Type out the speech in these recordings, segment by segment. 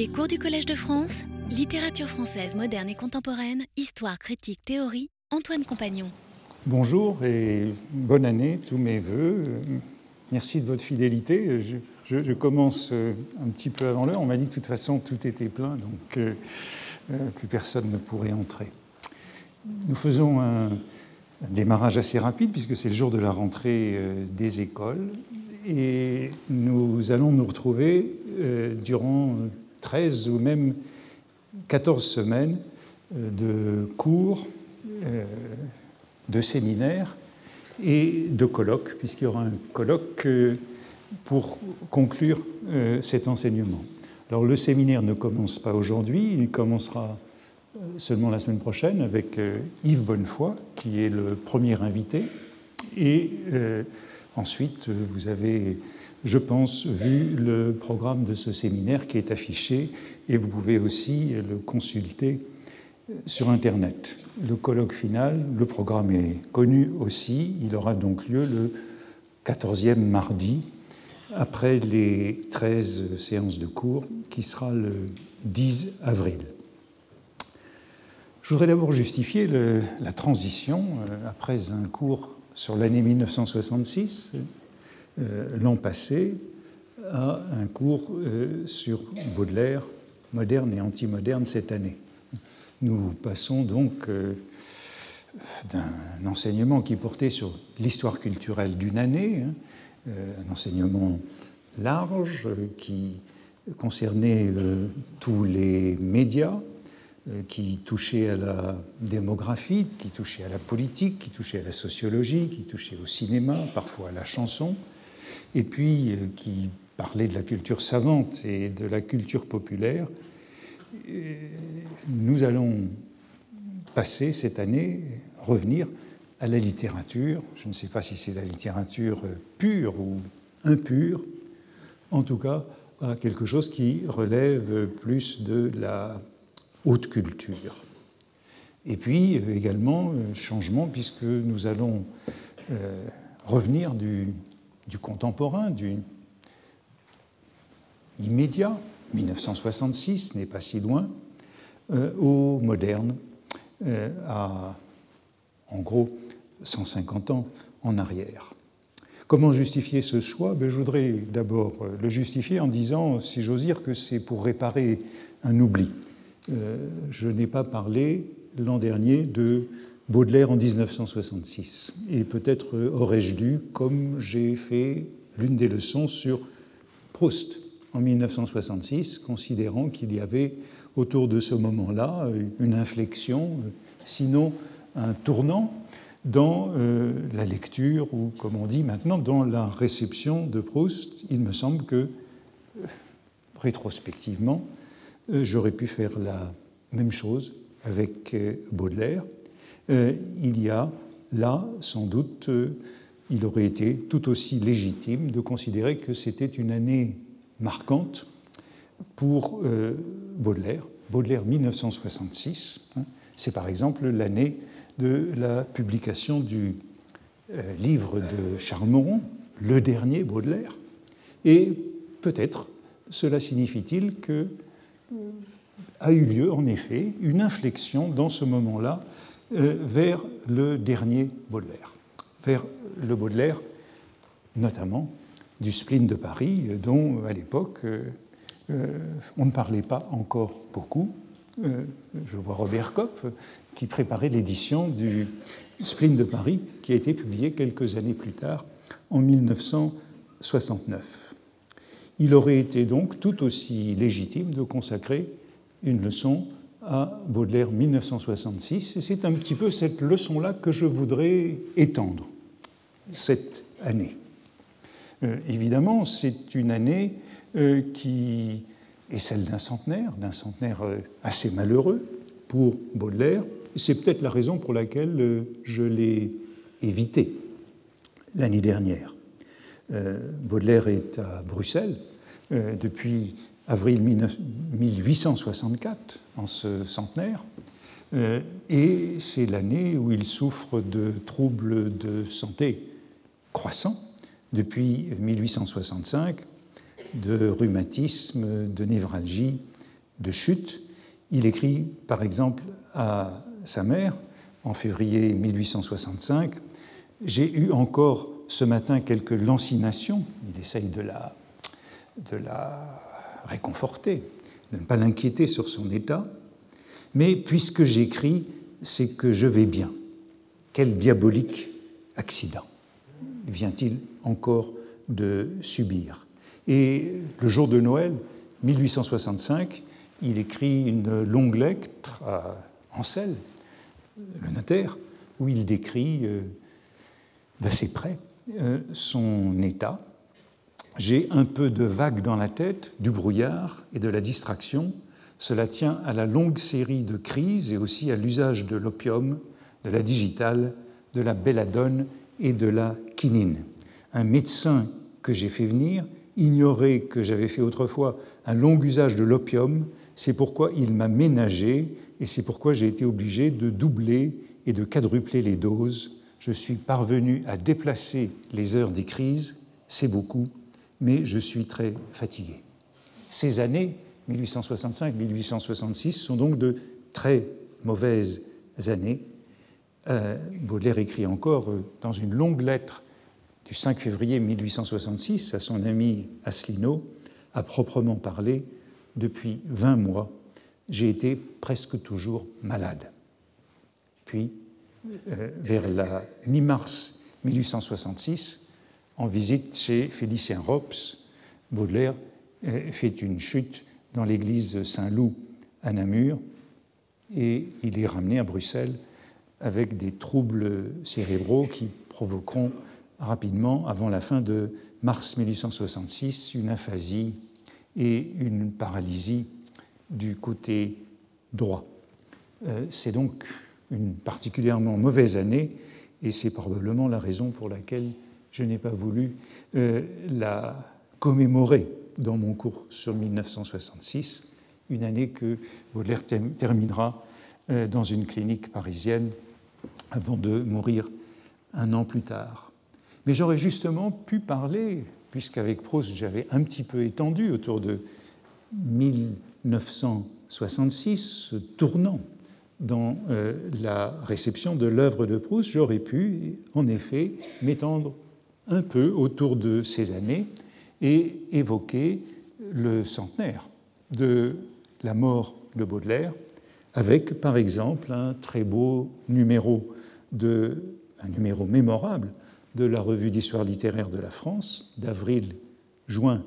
Les cours du Collège de France, littérature française moderne et contemporaine, histoire, critique, théorie, Antoine Compagnon. Bonjour et bonne année, tous mes voeux. Merci de votre fidélité. Je, commence euh, un petit peu avant l'heure. On m'a dit que de toute façon tout était plein, donc euh, euh, plus personne ne pourrait entrer. Nous faisons un, démarrage assez rapide puisque c'est le jour de la rentrée des écoles et nous allons nous retrouver durant 13 ou même 14 semaines de cours, de séminaires et de colloques, puisqu'il y aura un colloque euh, pour conclure euh, cet enseignement. Alors le séminaire ne commence pas aujourd'hui, il commencera euh, seulement la semaine prochaine avec Yves Bonnefoy, qui est le premier invité. Et ensuite, vous avez, je pense, vu le programme de ce séminaire qui est affiché et vous pouvez aussi le consulter sur Internet. Le colloque final, le programme est connu aussi, il aura donc lieu le 14e mardi, après les 13 séances de cours, qui sera le 10 avril. Je voudrais d'abord justifier la transition euh, après un cours sur l'année 1966, euh, l'an passé, à un cours euh, sur Baudelaire, moderne et anti-moderne cette année. Nous passons donc euh, d'un enseignement qui portait sur l'histoire culturelle d'une année, hein, euh, un enseignement large qui concernait euh, tous les médias, qui touchait à la démographie, qui touchait à la politique, qui touchait à la sociologie, qui touchait au cinéma, parfois à la chanson, et puis qui parlait de la culture savante et de la culture populaire, nous allons passer cette année, revenir à la littérature. Je ne sais pas si c'est la littérature pure ou impure, en tout cas à quelque chose qui relève plus de la haute culture. Et puis également, changement, puisque nous allons euh, revenir du, du contemporain, du immédiat, 1966 n'est pas si loin, euh, au moderne, euh, à en gros 150 ans en arrière. Comment justifier ce choix? Ben, Je voudrais d'abord euh, le justifier en disant, si j'ose dire, que c'est pour réparer un oubli. je n'ai pas parlé l'an dernier de Baudelaire en 1966. Et peut-être aurais-je dû, comme j'ai fait l'une des leçons sur Proust en 1966, considérant qu'il y avait autour de ce moment-là une inflexion, sinon un tournant dans euh, la lecture ou, comme on dit maintenant, dans la réception de Proust. Il me semble que, euh, rétrospectivement, euh, j'aurais pu faire la même chose avec Baudelaire. Il y a là, sans doute, il aurait été tout aussi légitime de considérer que c'était une année marquante pour euh, Baudelaire. Baudelaire 1966, hein, c'est par exemple l'année de la publication du euh, livre de Charles le dernier Baudelaire. Et peut-être cela signifie-t-il que euh, a eu lieu en effet une inflexion dans ce moment-là vers le dernier Baudelaire, vers le Baudelaire notamment du spleen de Paris, dont à l'époque euh, on ne parlait pas encore beaucoup. Euh, je vois Robert Kopp qui préparait l'édition du spleen de Paris qui a été publié quelques années plus tard, en 1969. Il aurait été donc tout aussi légitime de consacrer une leçon à Baudelaire 1966, et c'est un petit peu cette leçon-là que je voudrais étendre cette année. Euh, évidemment, c'est une année euh, qui est celle d'un centenaire, d'un centenaire euh, assez malheureux pour Baudelaire. C'est peut-être la raison pour laquelle je l'ai évité l'année dernière. Baudelaire est à Bruxelles depuis avril 1864, en ce centenaire, et c'est l'année où il souffre de troubles de santé croissants depuis 1865, de rhumatisme, de névralgie de chute. Il écrit par exemple à sa mère en février 1865 J'ai eu encore ce matin quelques lancinations. Il essaye de la, de la réconforter, de ne pas l'inquiéter sur son état. Mais puisque j'écris, c'est que je vais bien. Quel diabolique accident vient-il encore de subir? Et le jour de Noël, 1865, il écrit une longue lettre à Ansel, le notaire, où il décrit euh, d'assez près euh, son état. J'ai un peu de vague dans la tête, du brouillard et de la distraction. Cela tient à la longue série de crises et aussi à l'usage de l'opium, de la digitale, de la belladone et de la quinine. Un médecin que j'ai fait venir ignorait que j'avais fait autrefois un long usage de l'opium, c'est pourquoi il m'a ménagé et c'est pourquoi j'ai été obligé de doubler et de quadrupler les doses. Je suis parvenu à déplacer les heures des crises, c'est beaucoup, mais je suis très fatigué. Ces années, 1865-1866, sont donc de très mauvaises années. Euh, Baudelaire écrit encore euh, dans une longue lettre du 5 février 1866 à son ami Asselineau, à proprement parler, depuis 20 mois, j'ai été presque toujours malade. Puis, euh, vers la mi-mars 1866, en visite chez Félicien Rops, Baudelaire euh, fait une chute dans l'église Saint-Loup à Namur et il est ramené à Bruxelles avec des troubles cérébraux qui provoqueront rapidement, avant la fin de mars 1866, une aphasie et une paralysie du côté droit. Euh, c'est donc une particulièrement mauvaise année et c'est probablement la raison pour laquelle je n'ai pas voulu euh, la commémorer dans mon cours sur 1966, une année que Baudelaire terminera euh, dans une clinique parisienne avant de mourir un an plus tard. Mais j'aurais justement pu parler, puisqu'avec Proust j'avais un petit peu étendu autour de 1966, ce tournant dans euh, la réception de l'œuvre de Proust, j'aurais pu en effet m'étendre un peu autour de ces années et évoquer le centenaire de la mort de Baudelaire, avec par exemple un très beau numéro de un numéro mémorable de la Revue d'histoire littéraire de la France d'avril-juin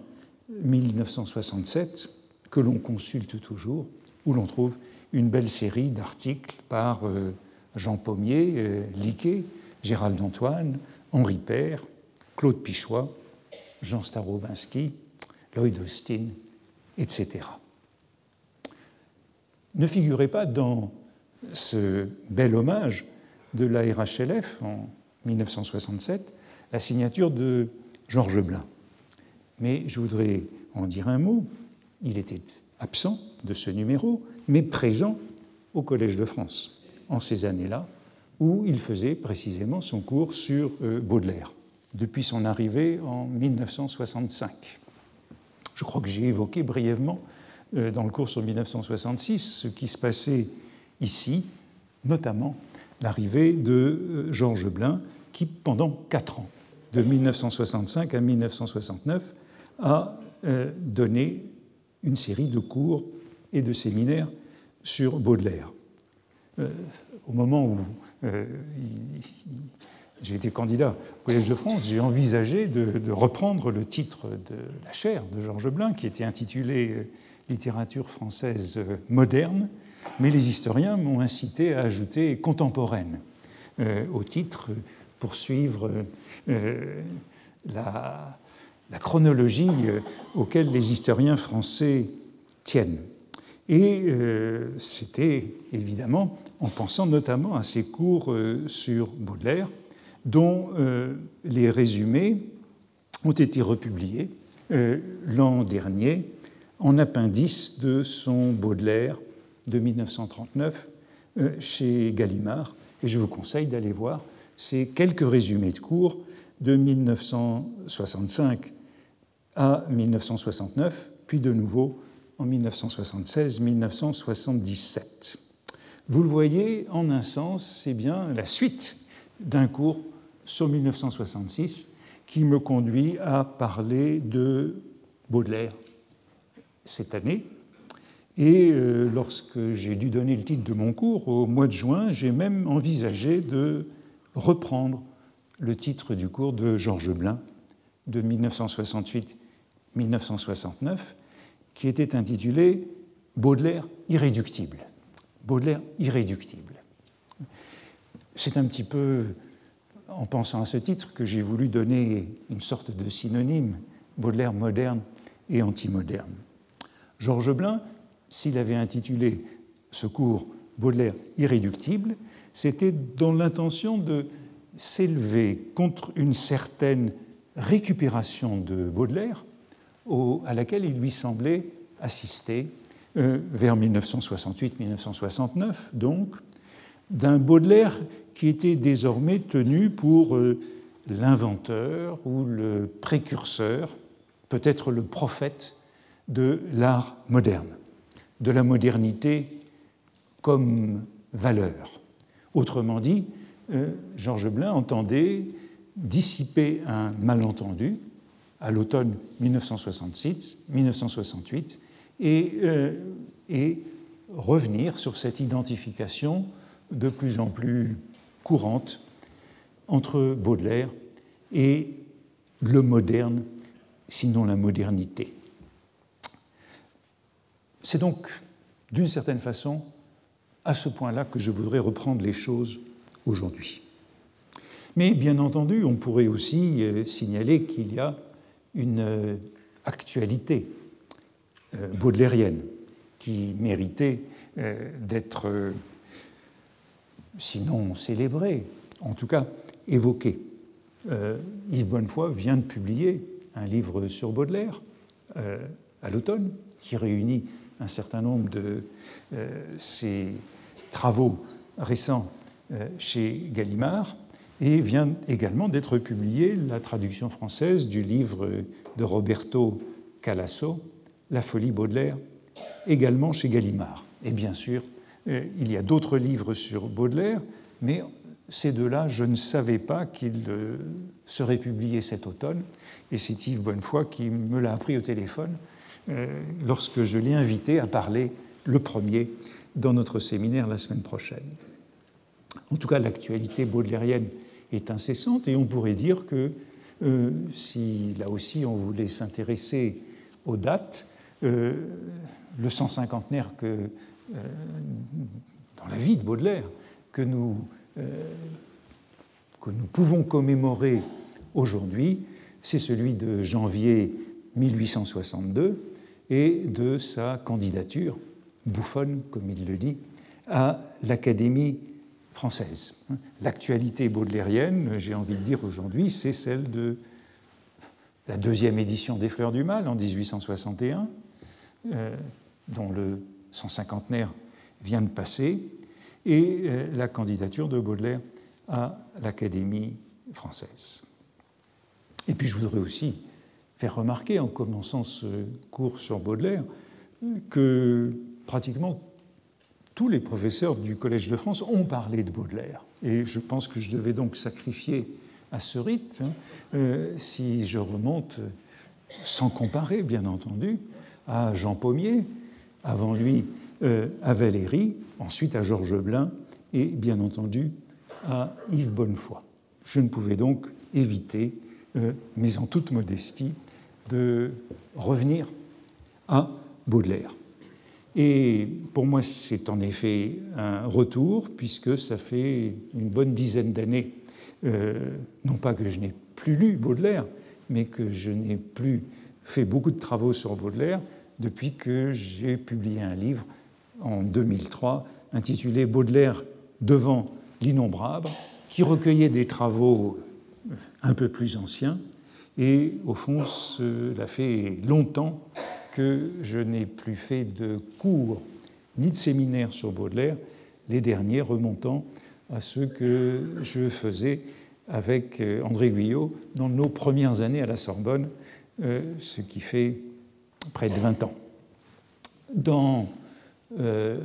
1967, que l'on consulte toujours, où l'on trouve une belle série d'articles par euh, Jean Pommier, euh, Liquet, Gérald Antoine, Henri Père, Claude Pichois, Jean Starobinski, Lloyd Austin, etc. Ne figurait pas dans ce bel hommage de la RHLF en 1967 la signature de Georges Blin. Mais je voudrais en dire un mot. Il était absent de ce numéro, mais présent au Collège de France en ces années-là, où il faisait précisément son cours sur euh, Baudelaire, depuis son arrivée en 1965. Je crois que j'ai évoqué brièvement euh, dans le cours sur 1966 ce qui se passait ici, notamment l'arrivée de euh, Georges Blin, qui, pendant quatre ans, de 1965 à 1969, a euh, donné une série de cours et de séminaires sur Baudelaire. Au moment où j'ai été candidat au Collège de France, j'ai envisagé de, reprendre le titre de la chaire de Georges Blin, qui était intitulée Littérature française moderne, mais les historiens m'ont incité à ajouter contemporaine euh, au titre pour suivre euh, la, chronologie euh, auquel les historiens français tiennent. Et c'était évidemment en pensant notamment à ces cours sur Baudelaire, dont les résumés ont été republiés l'an dernier en appendice de son Baudelaire de 1939 euh, chez Gallimard. Et je vous conseille d'aller voir ces quelques résumés de cours de 1965 à 1969, puis de nouveau en 1976-1977. Vous le voyez, en un sens, c'est bien la suite d'un cours sur 1966 qui me conduit à parler de Baudelaire cette année. Et euh, lorsque j'ai dû donner le titre de mon cours au mois de juin, j'ai même envisagé de reprendre le titre du cours de Georges Blin de 1968-1969, qui était intitulé Baudelaire irréductible. Baudelaire irréductible. C'est un petit peu en pensant à ce titre que j'ai voulu donner une sorte de synonyme, Baudelaire moderne et anti-moderne. Georges Blin, s'il avait intitulé ce cours Baudelaire irréductible, c'était dans l'intention de s'élever contre une certaine récupération de Baudelaire à laquelle il lui semblait assister euh, vers 1968-1969, donc, d'un Baudelaire qui était désormais tenu pour euh, l'inventeur ou le précurseur, peut-être le prophète de l'art moderne, de la modernité comme valeur. Autrement dit, euh, Georges Blin entendait dissiper un malentendu à l'automne 1968 et, euh, et revenir sur cette identification de plus en plus courante entre Baudelaire et le moderne, sinon la modernité. C'est donc, d'une certaine façon, à ce point-là que je voudrais reprendre les choses aujourd'hui. Mais bien entendu, on pourrait aussi euh, signaler qu'il y a une euh, actualité euh, baudelairienne qui méritait d'être, sinon célébrée, en tout cas évoquée. Yves Bonnefoy vient de publier un livre sur Baudelaire à l'automne qui réunit un certain nombre de ses travaux récents chez Gallimard et vient également d'être publiée la traduction française du livre de Roberto Calasso, La folie Baudelaire, également chez Gallimard. Et bien sûr, euh, il y a d'autres livres sur Baudelaire, mais ces deux-là, je ne savais pas qu'ils euh, seraient publiés cet automne, et c'est Yves Bonnefoy qui me l'a appris au téléphone euh, lorsque je l'ai invité à parler le premier dans notre séminaire la semaine prochaine. En tout cas, l'actualité baudelairienne est incessante et on pourrait dire que euh, si là aussi on voulait s'intéresser aux dates, euh, le 150naire que, euh, dans la vie de Baudelaire que nous, que nous pouvons commémorer aujourd'hui, c'est celui de janvier 1862 et de sa candidature, bouffonne comme il le dit, à l'Académie française. L'actualité baudelairienne, j'ai envie de dire aujourd'hui, c'est celle de la deuxième édition des Fleurs du Mal en 1861, euh, dont le 150naire vient de passer, et euh, la candidature de Baudelaire à l'Académie française. Et puis je voudrais aussi faire remarquer, en commençant ce cours sur Baudelaire, que pratiquement tous les professeurs du Collège de France ont parlé de Baudelaire. Et je pense que je devais donc sacrifier à ce rite hein, euh, si je remonte, sans comparer bien entendu, à Jean Pommier, avant lui euh, à Valéry, ensuite à Georges Blin et bien entendu à Yves Bonnefoy. Je ne pouvais donc éviter, euh, mais en toute modestie, de revenir à Baudelaire. Et pour moi, c'est en effet un retour, puisque ça fait une bonne dizaine d'années, euh, non pas que je n'ai plus lu Baudelaire, mais que je n'ai plus fait beaucoup de travaux sur Baudelaire depuis que j'ai publié un livre en 2003 intitulé Baudelaire devant l'innombrable, qui recueillait des travaux un peu plus anciens. Et au fond, cela fait longtemps que je n'ai plus fait de cours ni de séminaires sur Baudelaire, les derniers remontant à ceux que je faisais avec euh, André Guyot dans nos premières années à la Sorbonne, euh, ce qui fait près de 20 ans. Dans euh,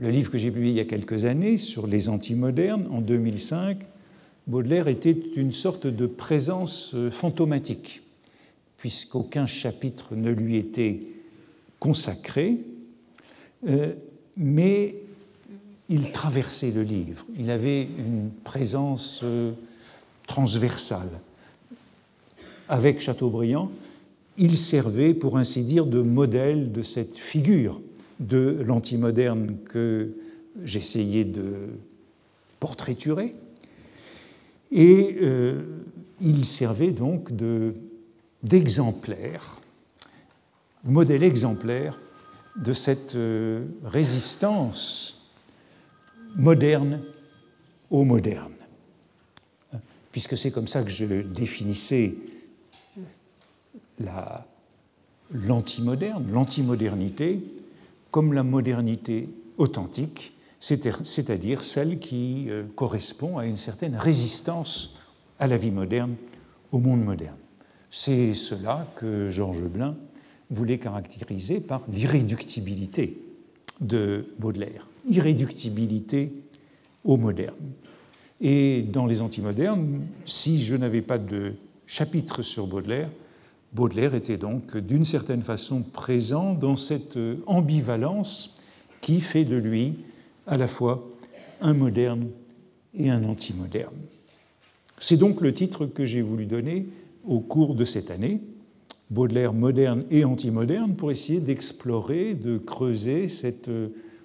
le livre que j'ai publié il y a quelques années sur les antimodernes, en 2005, Baudelaire était une sorte de présence euh, fantomatique, puisqu'aucun chapitre ne lui était consacré, euh, mais il traversait le livre, il avait une présence transversale. Avec Chateaubriand, il servait, pour ainsi dire, de modèle de cette figure de l'antimoderne que j'essayais de portraiturer. Et euh, il servait donc d'exemplaire, modèle exemplaire de cette euh, résistance moderne au moderne. Puisque c'est comme ça que je définissais l'antimoderne, l'antimodernité, comme la modernité authentique, c'est-à-dire celle qui euh, correspond à une certaine résistance à la vie moderne, au monde moderne. C'est cela que Georges Blin voulait caractériser par l'irréductibilité de Baudelaire, irréductibilité au moderne. Et dans les antimodernes, si je n'avais pas de chapitre sur Baudelaire, Baudelaire était donc d'une certaine façon présent dans cette ambivalence qui fait de lui à la fois un moderne et un anti-moderne. C'est donc le titre que j'ai voulu donner au cours de cette année, Baudelaire moderne et anti-moderne, pour essayer d'explorer, de creuser cette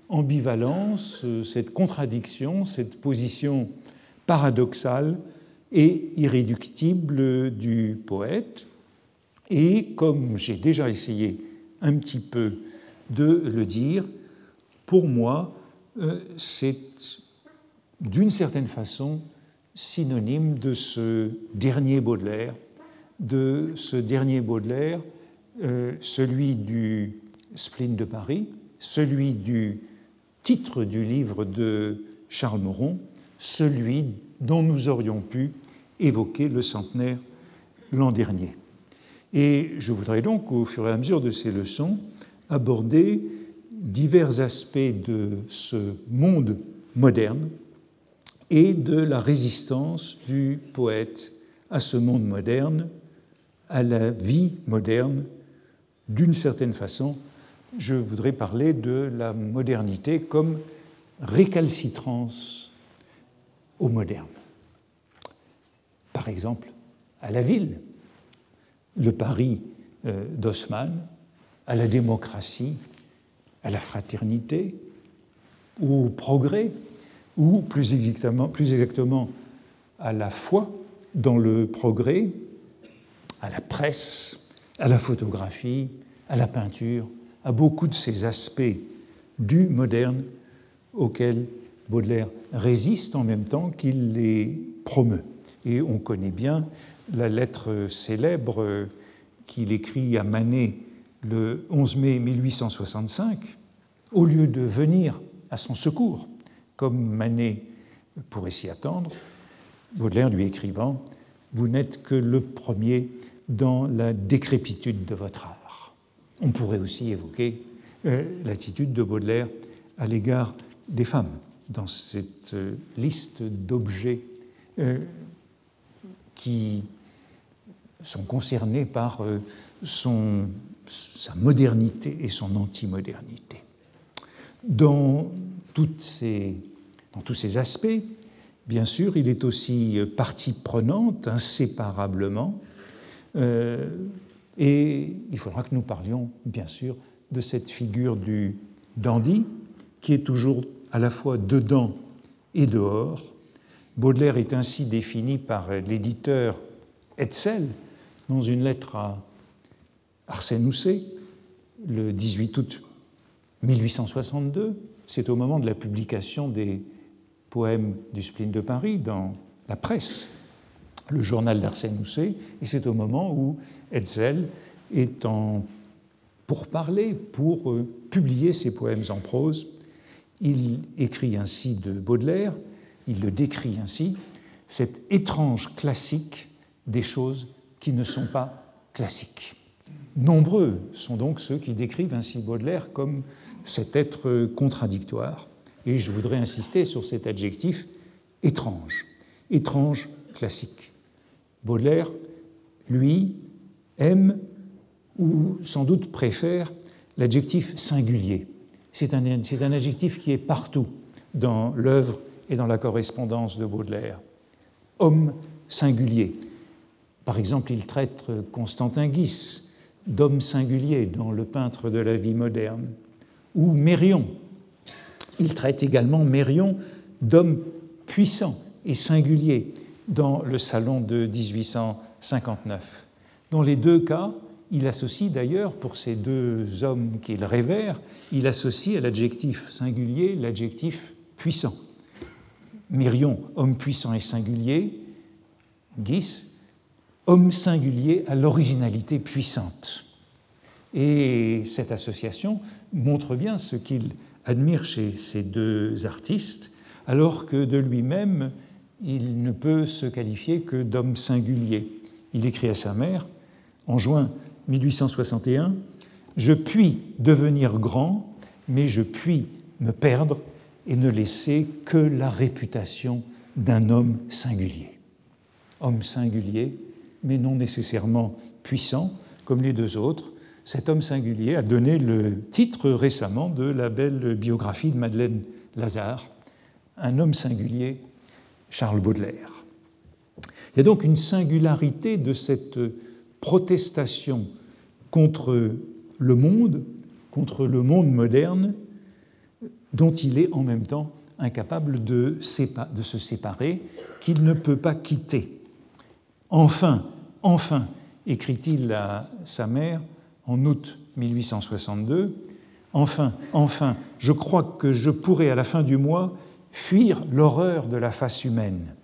ambivalence, cette contradiction, cette position paradoxale et irréductible du poète, et comme j'ai déjà essayé un petit peu de le dire, pour moi, euh, c'est d'une certaine façon synonyme de ce dernier Baudelaire, de ce dernier Baudelaire, euh, celui du spleen de Paris, celui du titre du livre de Charles Moron, celui dont nous aurions pu évoquer le centenaire l'an dernier. Et je voudrais donc, au fur et à mesure de ces leçons, aborder divers aspects de ce monde moderne et de la résistance du poète à ce monde moderne, à la vie moderne. D'une certaine façon, je voudrais parler de la modernité comme récalcitrance au moderne. Par exemple, à la ville, le Paris euh, d'Haussmann à la démocratie, à la fraternité, au progrès, ou plus exactement, plus exactement à la foi dans le progrès, à la presse, à la photographie, à la peinture, à beaucoup de ces aspects du moderne auxquels Baudelaire résiste en même temps qu'il les promeut. Et on connaît bien la lettre célèbre qu'il écrit à Manet le 11 mai 1865, au lieu de venir à son secours, comme Manet pourrait s'y attendre, Baudelaire lui écrivant Vous n'êtes que le premier dans la décrépitude de votre art. On pourrait aussi évoquer euh, l'attitude de Baudelaire à l'égard des femmes dans cette euh, liste d'objets euh, qui sont concernés par euh, son, sa modernité et son antimodernité. Dans, toutes ces, dans tous ces aspects, bien sûr, il est aussi partie prenante inséparablement, euh, et il faudra que nous parlions, bien sûr, de cette figure du dandy, qui est toujours à la fois dedans et dehors, Baudelaire est ainsi défini par l'éditeur Hetzel dans une lettre à Arsène Housset le 18 août 1862. C'est au moment de la publication des poèmes du spleen de Paris dans la presse, le journal d'Arsène Housset, et c'est au moment où Hetzel est en parler, pour euh, publier ses poèmes en prose. Il écrit ainsi de Baudelaire il le décrit ainsi, cet étrange classique des choses qui ne sont pas classiques. Nombreux sont donc ceux qui décrivent ainsi Baudelaire comme cet être contradictoire. Et je voudrais insister sur cet adjectif étrange, étrange classique. Baudelaire, lui, aime ou sans doute préfère l'adjectif singulier. C'est un, un, adjectif qui est partout dans l'œuvre et dans la correspondance de Baudelaire. Homme singulier. Par exemple, il traite Constantin Guis d'homme singulier dans Le peintre de la vie moderne, ou Mérion. Il traite également Mérion d'homme puissant et singulier dans le salon de 1859. Dans les deux cas, il associe d'ailleurs, pour ces deux hommes qu'il révère, il associe à l'adjectif singulier l'adjectif puissant. Mérion, homme puissant et singulier, Guis, homme singulier à l'originalité puissante. Et cette association montre bien ce qu'il admire chez ces deux artistes, alors que de lui-même, il ne peut se qualifier que d'homme singulier. Il écrit à sa mère, en juin 1861, Je puis devenir grand, mais je puis me perdre et ne laisser que la réputation d'un homme singulier. Homme singulier, mais non nécessairement puissant, comme les deux autres. Cet homme singulier a donné le titre récemment de la belle biographie de Madeleine Lazare, Un homme singulier, Charles Baudelaire. Il y a donc une singularité de cette protestation contre le monde, contre le monde moderne, dont il est en même temps incapable de, se séparer, qu'il ne peut pas quitter. Enfin, enfin, écrit-il à sa mère en août 1862, enfin, enfin, je crois que je pourrai à la fin du mois fuir l'horreur de la face humaine.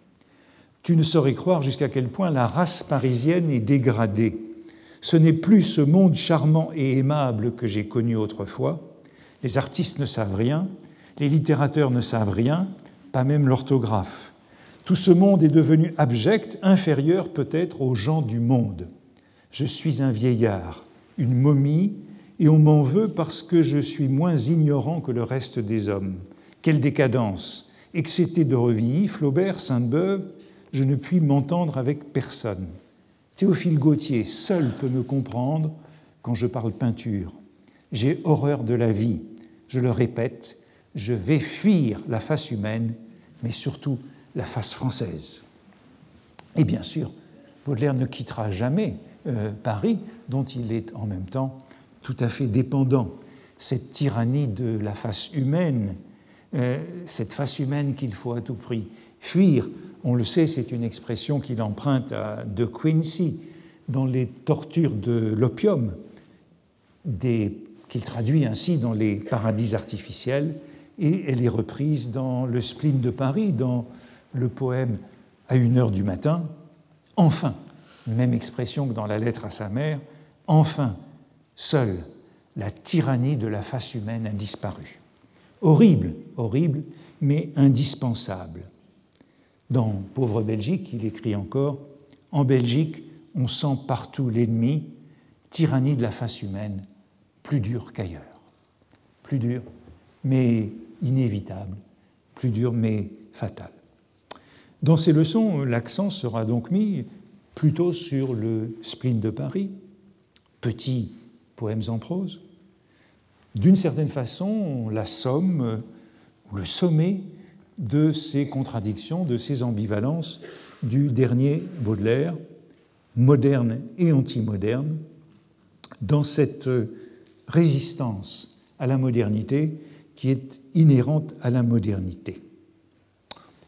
Tu ne saurais croire jusqu'à quel point la race parisienne est dégradée. Ce n'est plus ce monde charmant et aimable que j'ai connu autrefois. Les artistes ne savent rien, les littérateurs ne savent rien, pas même l'orthographe. Tout ce monde est devenu abject, inférieur peut-être aux gens du monde. Je suis un vieillard, une momie, et on m'en veut parce que je suis moins ignorant que le reste des hommes. Quelle décadence Excété de Revilly, Flaubert, Sainte-Beuve, je ne puis m'entendre avec personne. Théophile Gautier seul peut me comprendre quand je parle peinture. J'ai horreur de la vie, je le répète, je vais fuir la face humaine, mais surtout la face française. Et bien sûr, Baudelaire ne quittera jamais euh, Paris, dont il est en même temps tout à fait dépendant. Cette tyrannie de la face humaine, euh, cette face humaine qu'il faut à tout prix fuir, on le sait, c'est une expression qu'il emprunte à De Quincy dans les tortures de l'opium, qu'il traduit ainsi dans les paradis artificiels, et elle est reprise dans le spleen de Paris, dans le poème à une heure du matin, enfin, même expression que dans la lettre à sa mère, enfin, seule la tyrannie de la face humaine a disparu. Horrible, horrible, mais indispensable. Dans Pauvre Belgique, il écrit encore En Belgique, on sent partout l'ennemi, tyrannie de la face humaine, plus dur qu'ailleurs. Plus dur, mais inévitable, plus dur, mais fatal. Dans ces leçons, l'accent sera donc mis plutôt sur le spleen de Paris, petit poèmes en prose, d'une certaine façon la somme le sommet de ces contradictions, de ces ambivalences du dernier Baudelaire, moderne et anti-moderne, dans cette résistance à la modernité qui est inhérente à la modernité.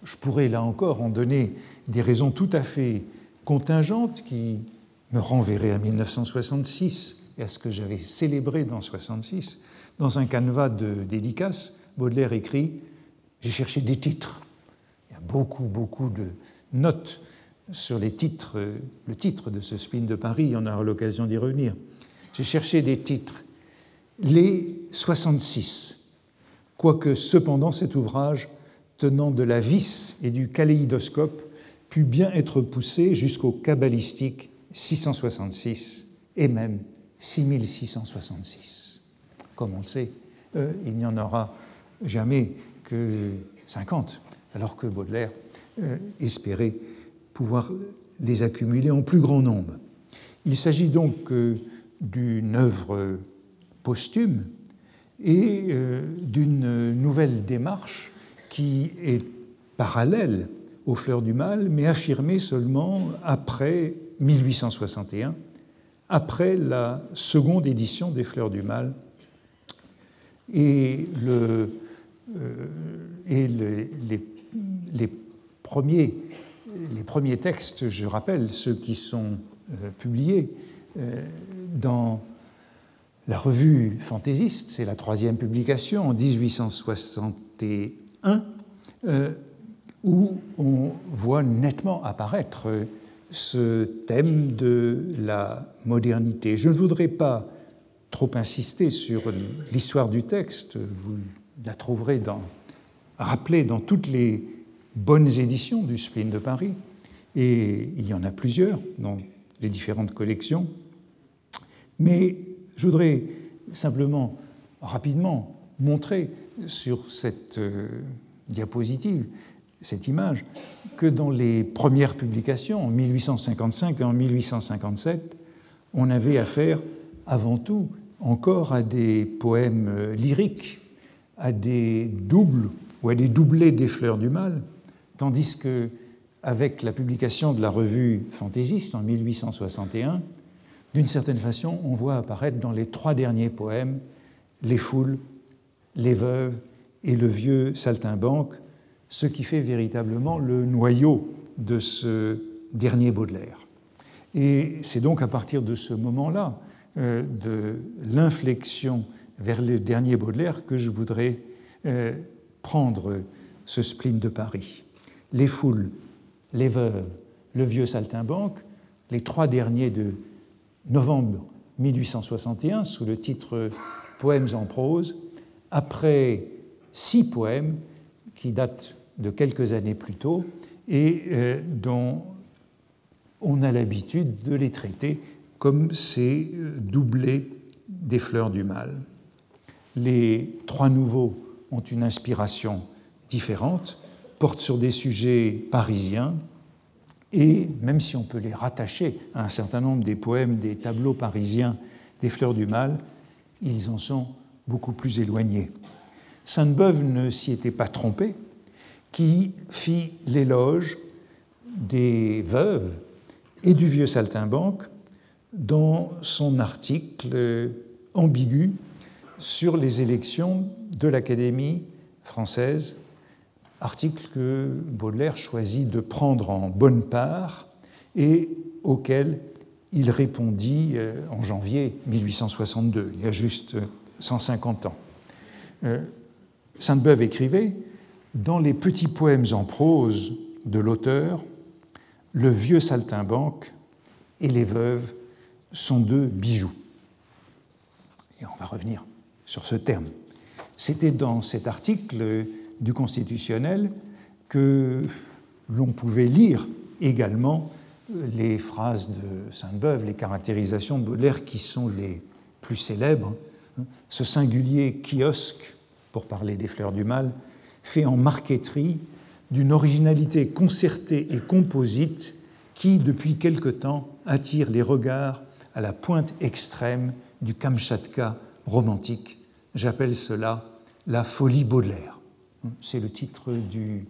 Je pourrais là encore en donner des raisons tout à fait contingentes qui me renverraient à 1966 et à ce que j'avais célébré dans 66. Dans un canevas de dédicace, Baudelaire écrit J'ai cherché des titres. Il y a beaucoup, beaucoup de notes sur les titres, le titre de ce spin de Paris, on aura l'occasion d'y revenir. J'ai cherché des titres. Les 66, quoique cependant cet ouvrage tenant de la vis et du kaléidoscope put bien être poussé jusqu'au cabalistique 666 et même 6666. Comme on le sait, euh, il n'y en aura jamais que 50, alors que Baudelaire euh, espérait pouvoir les accumuler en plus grand nombre. Il s'agit donc euh, d'une œuvre posthume et d'une nouvelle démarche qui est parallèle aux Fleurs du Mal, mais affirmée seulement après 1861, après la seconde édition des Fleurs du Mal. Et, euh, les, premiers, les premiers textes, je rappelle, ceux qui sont euh, publiés euh, dans la revue fantaisiste, c'est la troisième publication en 1861, où on voit nettement apparaître ce thème de la modernité. Je ne voudrais pas trop insister sur l'histoire du texte, vous la trouverez dans, rappelée dans toutes les bonnes éditions du Spleen de Paris, et il y en a plusieurs dans les différentes collections. Mais je voudrais simplement rapidement montrer sur cette euh, diapositive cette image que dans les premières publications, en 1855 et en 1857, on avait affaire avant tout encore à des poèmes euh, lyriques, à des doubles ou à des doublés des fleurs du mal, tandis que avec la publication de la revue Fantaisiste en 1861, d'une certaine façon, on voit apparaître dans les trois derniers poèmes les foules, les veuves et le vieux saltimbanque, ce qui fait véritablement le noyau de ce dernier Baudelaire. Et c'est donc à partir de ce moment-là, euh, de l'inflexion vers le dernier Baudelaire, que je voudrais euh, prendre ce spleen de Paris. Les foules, les veuves, le vieux saltimbanque, les trois derniers de novembre 1861, sous le titre Poèmes en prose, après six poèmes qui datent de quelques années plus tôt et euh, dont on a l'habitude de les traiter comme ces euh, doublés des fleurs du mal. Les trois nouveaux ont une inspiration différente, portent sur des sujets parisiens, et même si on peut les rattacher à un certain nombre des poèmes des tableaux parisiens des fleurs du mal, ils en sont beaucoup plus éloignés. Sainte-Beuve ne s'y était pas trompé, qui fit l'éloge des veuves et du vieux saltimbanque dans son article ambigu sur les élections de l'Académie française, article que Baudelaire choisit de prendre en bonne part et auquel il répondit euh, en janvier 1862, il y a juste 150 ans. Euh, Sainte-Beuve écrivait dans les petits poèmes en prose de l'auteur, le vieux saltimbanque et les veuves sont deux bijoux. Et on va revenir sur ce terme. C'était dans cet article du Constitutionnel que l'on pouvait lire également les phrases de Sainte-Beuve, les caractérisations de Baudelaire qui sont les plus célèbres. Ce singulier kiosque, pour parler des fleurs du mal, fait en marqueterie d'une originalité concertée et composite qui, depuis quelque temps, attire les regards à la pointe extrême du Kamchatka romantique. J'appelle cela la folie Baudelaire. C'est le titre du,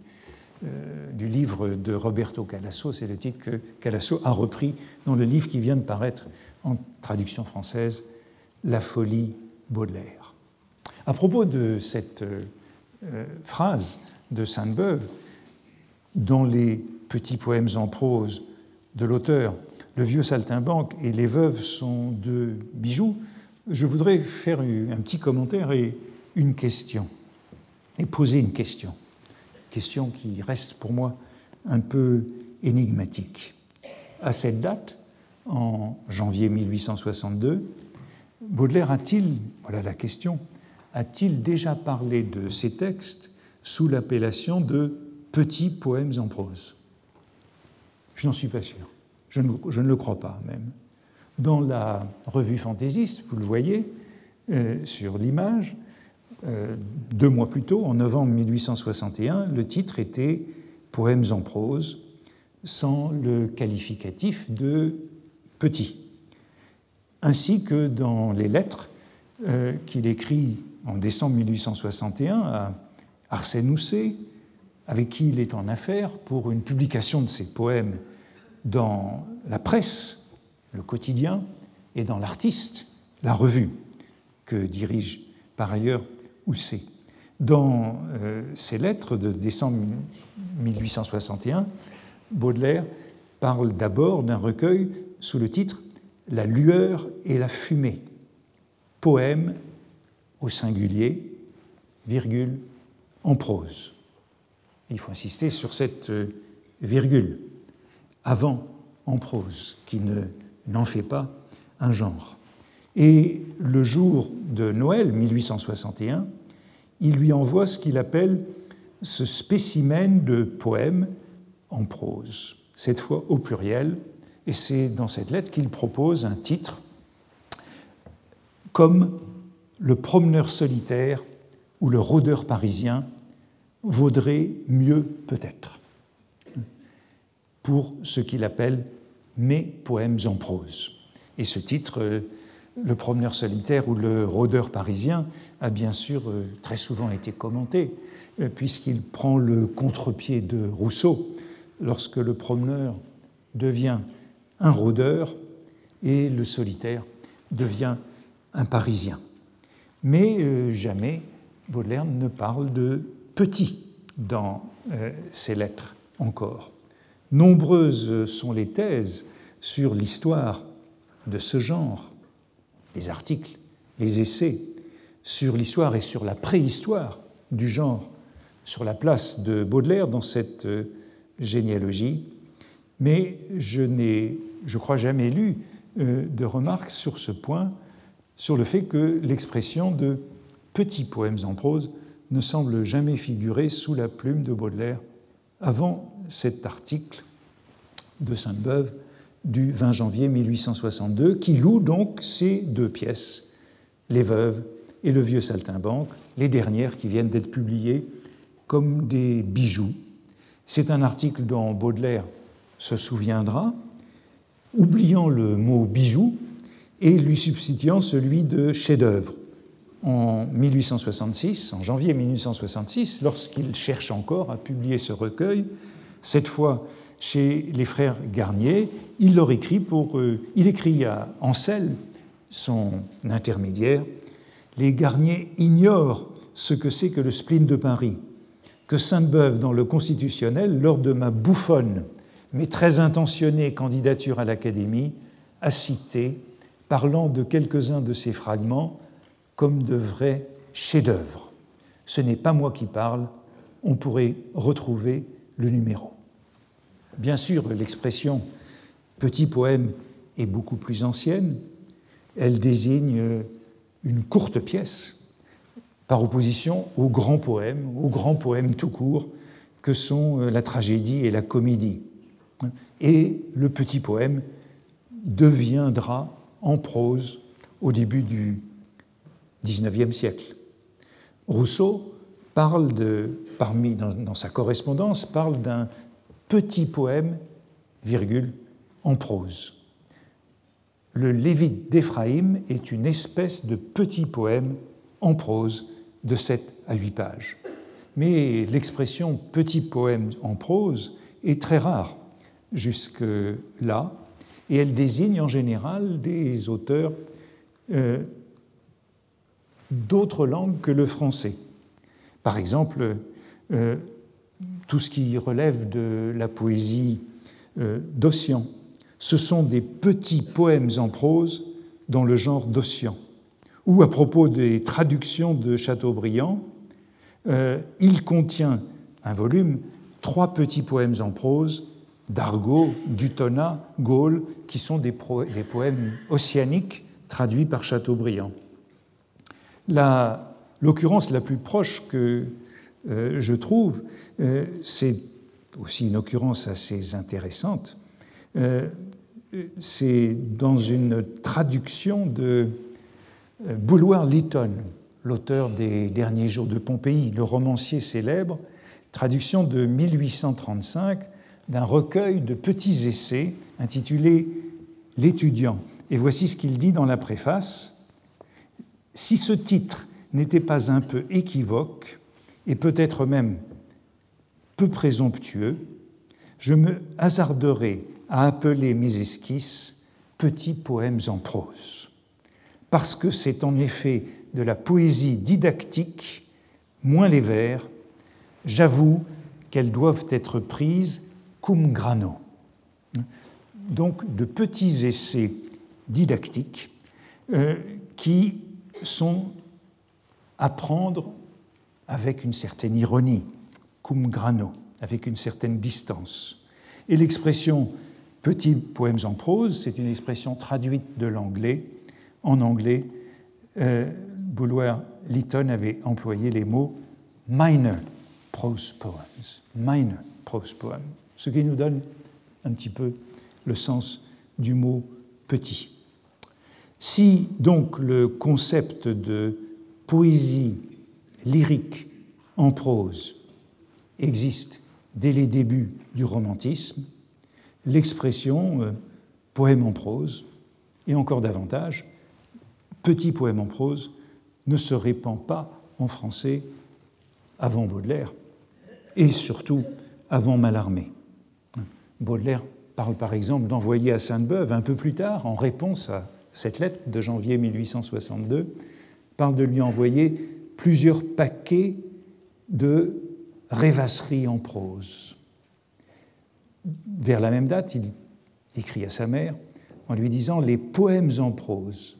euh, du, livre de Roberto Calasso, c'est le titre que Calasso a repris dans le livre qui vient de paraître en traduction française, La folie Baudelaire. À propos de cette euh, phrase de Sainte-Beuve dans les petits poèmes en prose de l'auteur, Le vieux saltimbanque et Les veuves sont deux bijoux, je voudrais faire un petit commentaire et une question, et poser une question, question qui reste pour moi un peu énigmatique. À cette date, en janvier 1862, Baudelaire a-t-il, voilà la question, a-t-il déjà parlé de ces textes sous l'appellation de petits poèmes en prose? Je n'en suis pas sûr. Je ne, le crois pas même. Dans la revue fantaisiste, vous le voyez sur l'image, deux mois plus tôt, en novembre 1861, le titre était Poèmes en prose, sans le qualificatif de petit, ainsi que dans les lettres qu'il écrit en décembre 1861 à Arsène Housset, avec qui il est en affaire pour une publication de ses poèmes dans la presse, le quotidien, et dans l'artiste, la revue, que dirige par ailleurs Dans euh, ses lettres de décembre 1861, Baudelaire parle d'abord d'un recueil sous le titre La lueur et la fumée, poème au singulier, virgule, en prose. Il faut insister sur cette euh, virgule, avant en prose, qui ne, n'en fait pas un genre. Et le jour de Noël 1861, il lui envoie ce qu'il appelle ce spécimen de poème en prose, cette fois au pluriel, et c'est dans cette lettre qu'il propose un titre comme Le promeneur solitaire ou le rôdeur parisien vaudrait mieux peut-être pour ce qu'il appelle mes poèmes en prose. Et ce titre, euh, Le promeneur solitaire ou le rôdeur parisien, a bien sûr euh, très souvent été commenté, euh, puisqu'il prend le contre-pied de Rousseau lorsque le promeneur devient un rôdeur et le solitaire devient un parisien. Mais jamais Baudelaire ne parle de petit dans ses lettres encore. Nombreuses sont les thèses sur l'histoire de ce genre, les articles, les essais sur l'histoire et sur la préhistoire du genre, sur la place de Baudelaire dans cette euh, généalogie, mais je n'ai, je crois, jamais lu euh, de remarques sur ce point, sur le fait que l'expression de petits poèmes en prose ne semble jamais figurer sous la plume de Baudelaire avant cet article de Sainte-Beuve du 20 janvier 1862, qui loue donc ces deux pièces, Les Veuves et Le Vieux Saltimbanque, les dernières qui viennent d'être publiées comme des bijoux. C'est un article dont Baudelaire se souviendra, oubliant le mot bijou et lui substituant celui de chef-d'œuvre. En 1866, en janvier 1866, lorsqu'il cherche encore à publier ce recueil, cette fois chez les frères Garnier. Il leur écrit pour, euh, il écrit à Ansel, son intermédiaire, les Garnier ignorent ce que c'est que le spleen de Paris, que Sainte-Beuve dans le constitutionnel, lors de ma bouffonne mais très intentionnée candidature à l'Académie, a cité, parlant de quelques-uns de ces fragments comme de vrais chefs-d'œuvre. Ce n'est pas moi qui parle, on pourrait retrouver numéro. Bien sûr, l'expression petit poème est beaucoup plus ancienne. Elle désigne une courte pièce par opposition au grand poème, au grand poème tout court que sont la tragédie et la comédie. Et le petit poème deviendra en prose au début du XIXe siècle. Rousseau parle dans sa correspondance, parle d'un petit poème, virgule, en prose. Le Lévite d'Éphraïm est une espèce de petit poème en prose de 7 à 8 pages. Mais l'expression petit poème en prose est très rare jusque-là, et elle désigne en général des auteurs euh, d'autres langues que le français. Par exemple, euh, tout ce qui relève de la poésie euh, d'Ossian. Ce sont des petits poèmes en prose dans le genre d'Ossian. Ou à propos des traductions de Chateaubriand, euh, il contient un volume, trois petits poèmes en prose d'Argot, d'Utona, Gaulle, qui sont des, des, poèmes ossianiques traduits par Chateaubriand. L'occurrence la plus proche que euh, je trouve, euh, c'est aussi une occurrence assez intéressante, euh, c'est dans une traduction de Bouloir Lytton, l'auteur des Derniers jours de Pompéi, le romancier célèbre, traduction de 1835 d'un recueil de petits essais intitulé L'étudiant. Et voici ce qu'il dit dans la préface. Si ce titre n'était pas un peu équivoque, et peut-être même peu présomptueux, je me hasarderai à appeler mes esquisses petits poèmes en prose, parce que c'est en effet de la poésie didactique, moins les vers, j'avoue qu'elles doivent être prises cum grano. Donc de petits essais didactiques euh, qui sont à prendre avec une certaine ironie, cum grano, avec une certaine distance. Et l'expression petits poèmes en prose, c'est une expression traduite de l'anglais. En anglais, euh, Bouloir Lytton avait employé les mots minor prose poems, minor prose poems, ce qui nous donne un petit peu le sens du mot petit. Si donc le concept de poésie lyrique en prose existe dès les débuts du romantisme, l'expression euh, poème en prose, et encore davantage, petit poème en prose, ne se répand pas en français avant Baudelaire, et surtout avant Mallarmé. Baudelaire parle par exemple d'envoyer à Sainte-Beuve, un peu plus tard, en réponse à cette lettre de janvier 1862, parle de lui envoyer plusieurs paquets de rêvasseries en prose. Vers la même date, il écrit à sa mère en lui disant Les poèmes en prose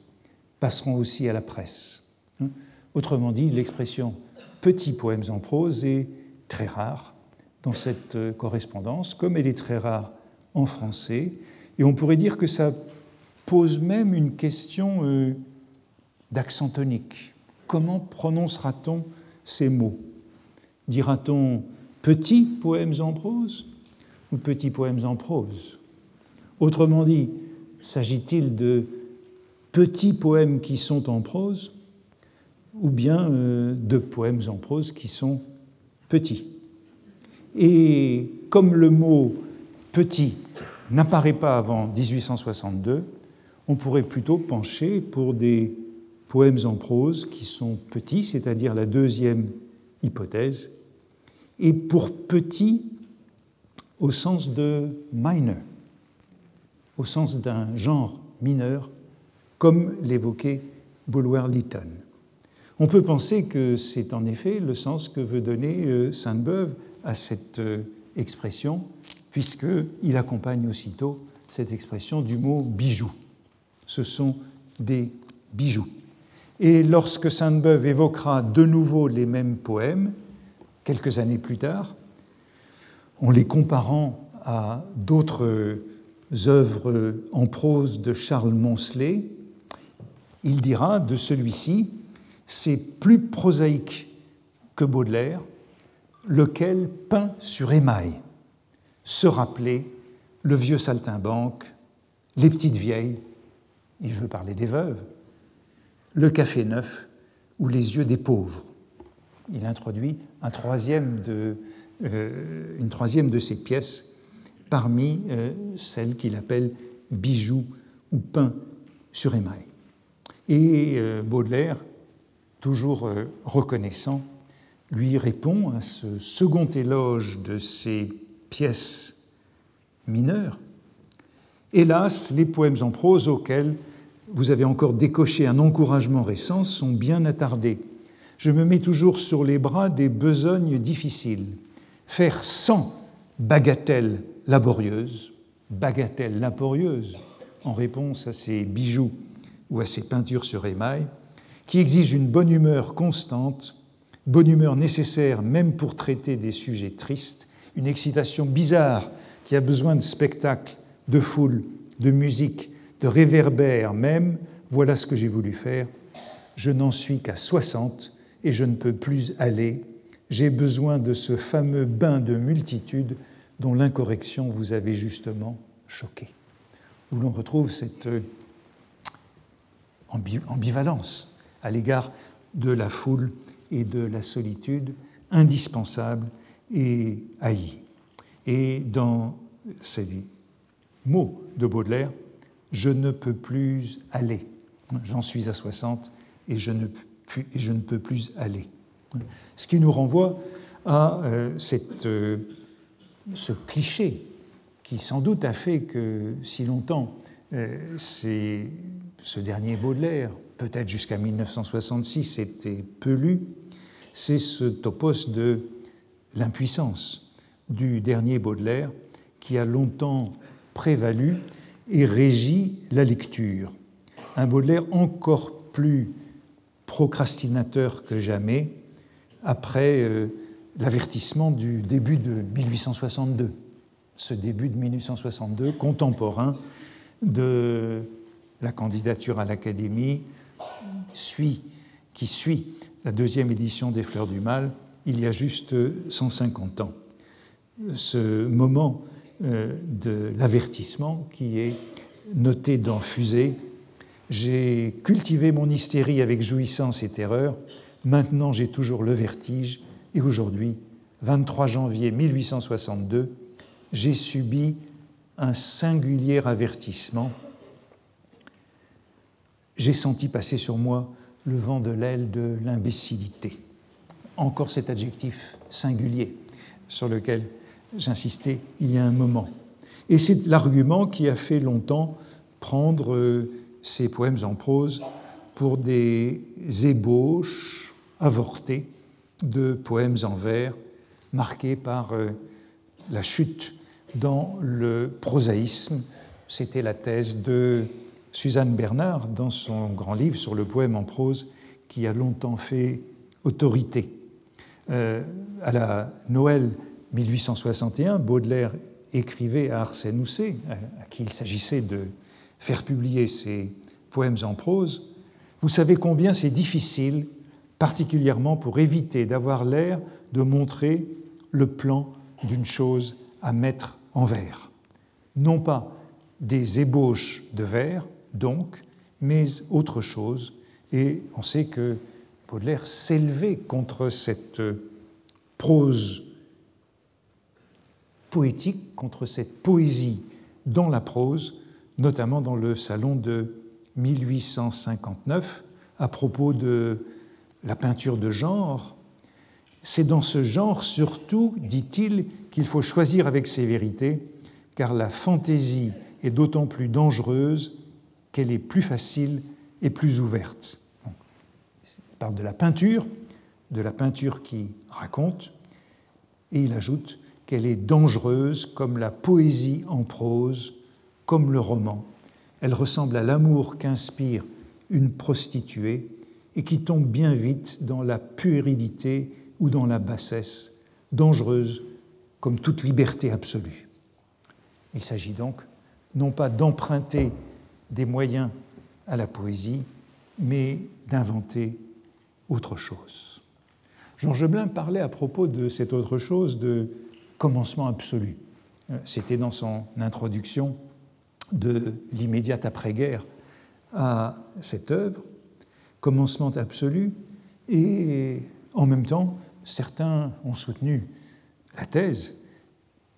passeront aussi à la presse. Autrement dit, l'expression petits poèmes en prose est très rare dans cette euh, correspondance, comme elle est très rare en français. Et on pourrait dire que ça pose même une question euh, d'accent tonique. Comment prononcera-t-on ces mots? Dira-t-on petits poèmes en prose ou petits poèmes en prose? Autrement dit, s'agit-il de petits poèmes qui sont en prose ou bien euh, de poèmes en prose qui sont petits? Et comme le mot petit n'apparaît pas avant 1862, on pourrait plutôt pencher pour des poèmes en prose qui sont petits, c'est-à-dire la deuxième hypothèse, et pour petit au sens de minor, au sens d'un genre mineur, comme l'évoquait Bulwer-Lytton. On peut penser que c'est en effet le sens que veut donner euh, Sainte-Beuve à cette euh, expression, puisqu'il accompagne aussitôt cette expression du mot bijou. Ce sont des bijoux. Et lorsque Sainte-Beuve évoquera de nouveau les mêmes poèmes, quelques années plus tard, en les comparant à d'autres œuvres en prose de Charles Moncelet, il dira de celui-ci, c'est plus prosaïque que Baudelaire, lequel peint sur émail, se rappeler le vieux saltimbanque, les petites vieilles, il veut parler des veuves, le café neuf ou les yeux des pauvres. Il introduit euh, une troisième de ses pièces parmi euh, celles qu'il appelle bijoux ou pain sur émail. Et euh, Baudelaire, toujours reconnaissant, lui répond à ce second éloge de ses pièces mineures. Hélas, les poèmes en prose auxquels vous avez encore décoché un encouragement récent sont bien attardés. Je me mets toujours sur les bras des besognes difficiles. Faire sans bagatelle laborieuse, bagatelle laborieuse, en réponse à ces bijoux ou à ces peintures sur émail, qui exigent une bonne humeur constante, bonne humeur nécessaire même pour traiter des sujets tristes, une excitation bizarre qui a besoin de spectacle, de foule, de musique, de réverbère même, voilà ce que j'ai voulu faire. Je n'en suis qu'à 60 et je ne peux plus aller. J'ai besoin de ce fameux bain de multitude dont l'incorrection vous avait justement choqué. où l'on retrouve cette ambivalence à l'égard de la foule et de la solitude indispensable et haïe. Et dans ces mots de Baudelaire, je ne peux plus aller. J'en suis à 60 et je ne, peux plus aller. Ce qui nous renvoie à euh, cette, euh, ce cliché qui sans doute a fait que si longtemps euh, ce dernier Baudelaire, peut-être jusqu'à 1966, était peu lu, c'est ce topos de l'impuissance du dernier Baudelaire qui a longtemps prévalu et régi la lecture. Un Baudelaire encore plus procrastinateur que jamais après euh, l'avertissement du début de 1862, ce début de 1862 contemporain de la candidature à l'Académie, qui suit la deuxième édition des Fleurs du Mal il y a juste 150 ans. Ce moment de l'avertissement qui est noté dans Fusée. J'ai cultivé mon hystérie avec jouissance et terreur, maintenant j'ai toujours le vertige, et aujourd'hui, 23 janvier 1862, j'ai subi un singulier avertissement. J'ai senti passer sur moi le vent de l'aile de l'imbécilité. Encore cet adjectif singulier sur lequel j'insistais il y a un moment. Et c'est l'argument qui a fait longtemps prendre euh, ces poèmes en prose pour des ébauches avortées de poèmes en vers marqués par euh, la chute dans le prosaïsme. C'était la thèse de Suzanne Bernard dans son grand livre sur le poème en prose qui a longtemps fait autorité. Euh, à la Noël 1861, Baudelaire écrivait à Arsène Housset, à qui il s'agissait de faire publier ses poèmes en prose, vous savez combien c'est difficile, particulièrement pour éviter d'avoir l'air de montrer le plan d'une chose à mettre en vers. Non pas des ébauches de vers, donc, mais autre chose. Et on sait que Baudelaire s'élevait contre cette prose poétique, contre cette poésie dans la prose, notamment dans le salon de 1859 à propos de la peinture de genre. C'est dans ce genre surtout, dit-il, qu'il faut choisir avec sévérité, car la fantaisie est d'autant plus dangereuse qu'elle est plus facile et plus ouverte. Il parle de la peinture, de la peinture qui raconte, et il ajoute qu'elle est dangereuse comme la poésie en prose, comme le roman. Elle ressemble à l'amour qu'inspire une prostituée et qui tombe bien vite dans la puérilité ou dans la bassesse, dangereuse comme toute liberté absolue. Il s'agit donc non pas d'emprunter des moyens à la poésie, mais d'inventer autre chose. Jean Gebelin parlait à propos de cette autre chose de commencement absolu. Euh, c'était dans son introduction de l'immédiate après-guerre à cette œuvre, commencement absolu, et en même temps, certains ont soutenu la thèse,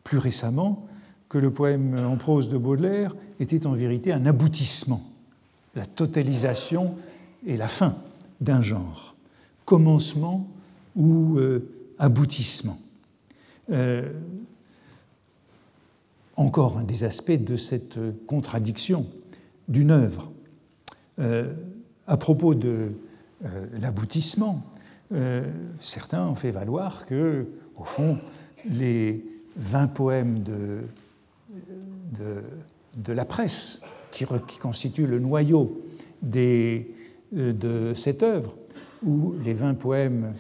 plus récemment, que le poème en prose de Baudelaire était en vérité un aboutissement, la totalisation et la fin d'un genre, commencement ou euh, aboutissement. Euh, encore un des aspects de cette contradiction d'une œuvre. Euh, à propos de euh, l'aboutissement, certains ont fait valoir que, au fond, les 20 poèmes de, la presse, qui, constituent le noyau de cette œuvre, ou les 20 poèmes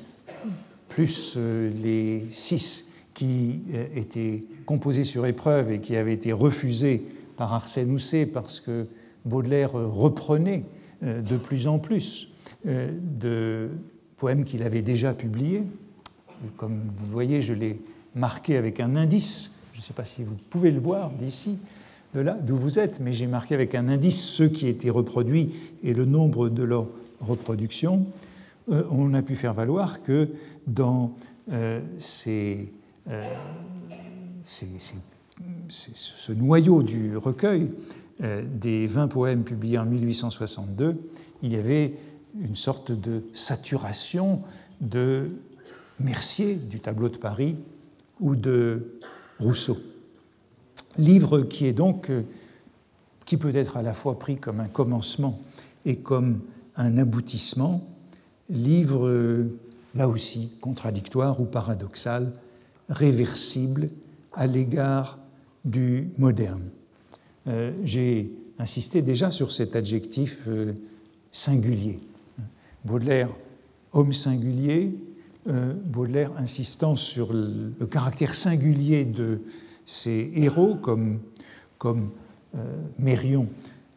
plus les 6 qui euh, était composé sur épreuve et qui avait été refusé par Arsène Housset parce que Baudelaire reprenait euh, de plus en plus euh, de poèmes qu'il avait déjà publiés. Comme vous voyez, je l'ai marqué avec un indice, je ne sais pas si vous pouvez le voir d'ici, de là d'où vous êtes, mais j'ai marqué avec un indice ceux qui étaient reproduits et le nombre de leurs reproductions. Euh, on a pu faire valoir que dans euh, ce noyau du recueil des 20 poèmes publiés en 1862, il y avait une sorte de saturation de Mercier du tableau de Paris ou de Rousseau. Livre qui est donc euh, qui peut être à la fois pris comme un commencement et comme un aboutissement, livre euh, là aussi contradictoire ou paradoxal, réversible à l'égard du moderne. Euh, j'ai insisté déjà sur cet adjectif singulier. Baudelaire, homme singulier, euh, Baudelaire insistant sur le, caractère singulier de ces héros comme, comme euh, Mérion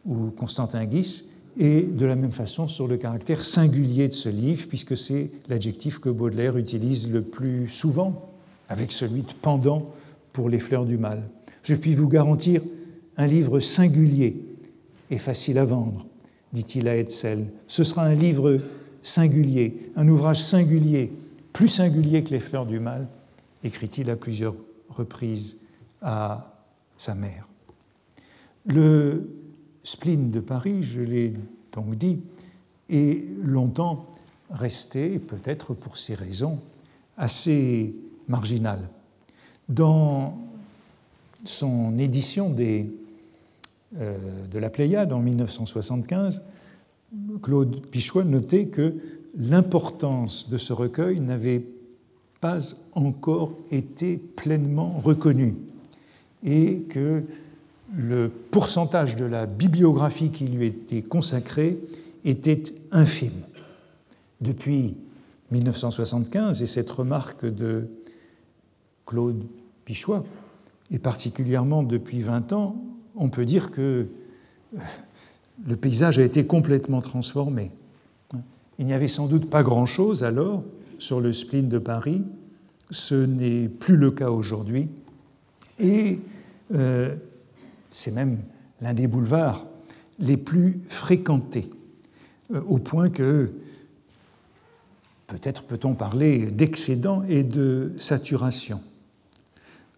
ou Constantin Guis, et de la même façon sur le caractère singulier de ce livre, puisque c'est l'adjectif que Baudelaire utilise le plus souvent, avec celui de pendant pour les fleurs du mal. Je puis vous garantir un livre singulier et facile à vendre, dit-il à Hetzel. Ce sera un livre singulier, un ouvrage singulier, plus singulier que les fleurs du mal, écrit-il à plusieurs reprises à sa mère. Le spleen de Paris, je l'ai donc dit, est longtemps resté, peut-être pour ces raisons, assez marginal. Dans son édition euh, de la Pléiade en 1975, Claude Pichois notait que l'importance de ce recueil n'avait pas encore été pleinement reconnue et que le pourcentage de la bibliographie qui lui était consacrée était infime. Depuis 1975, et cette remarque de Claude Pichois, et particulièrement depuis 20 ans, on peut dire que le paysage a été complètement transformé. Il n'y avait sans doute pas grand-chose alors sur le spleen de Paris. Ce n'est plus le cas aujourd'hui. Et euh, c'est même l'un des boulevards les plus fréquentés, euh, au point que peut-être peut-on parler d'excédent et de saturation.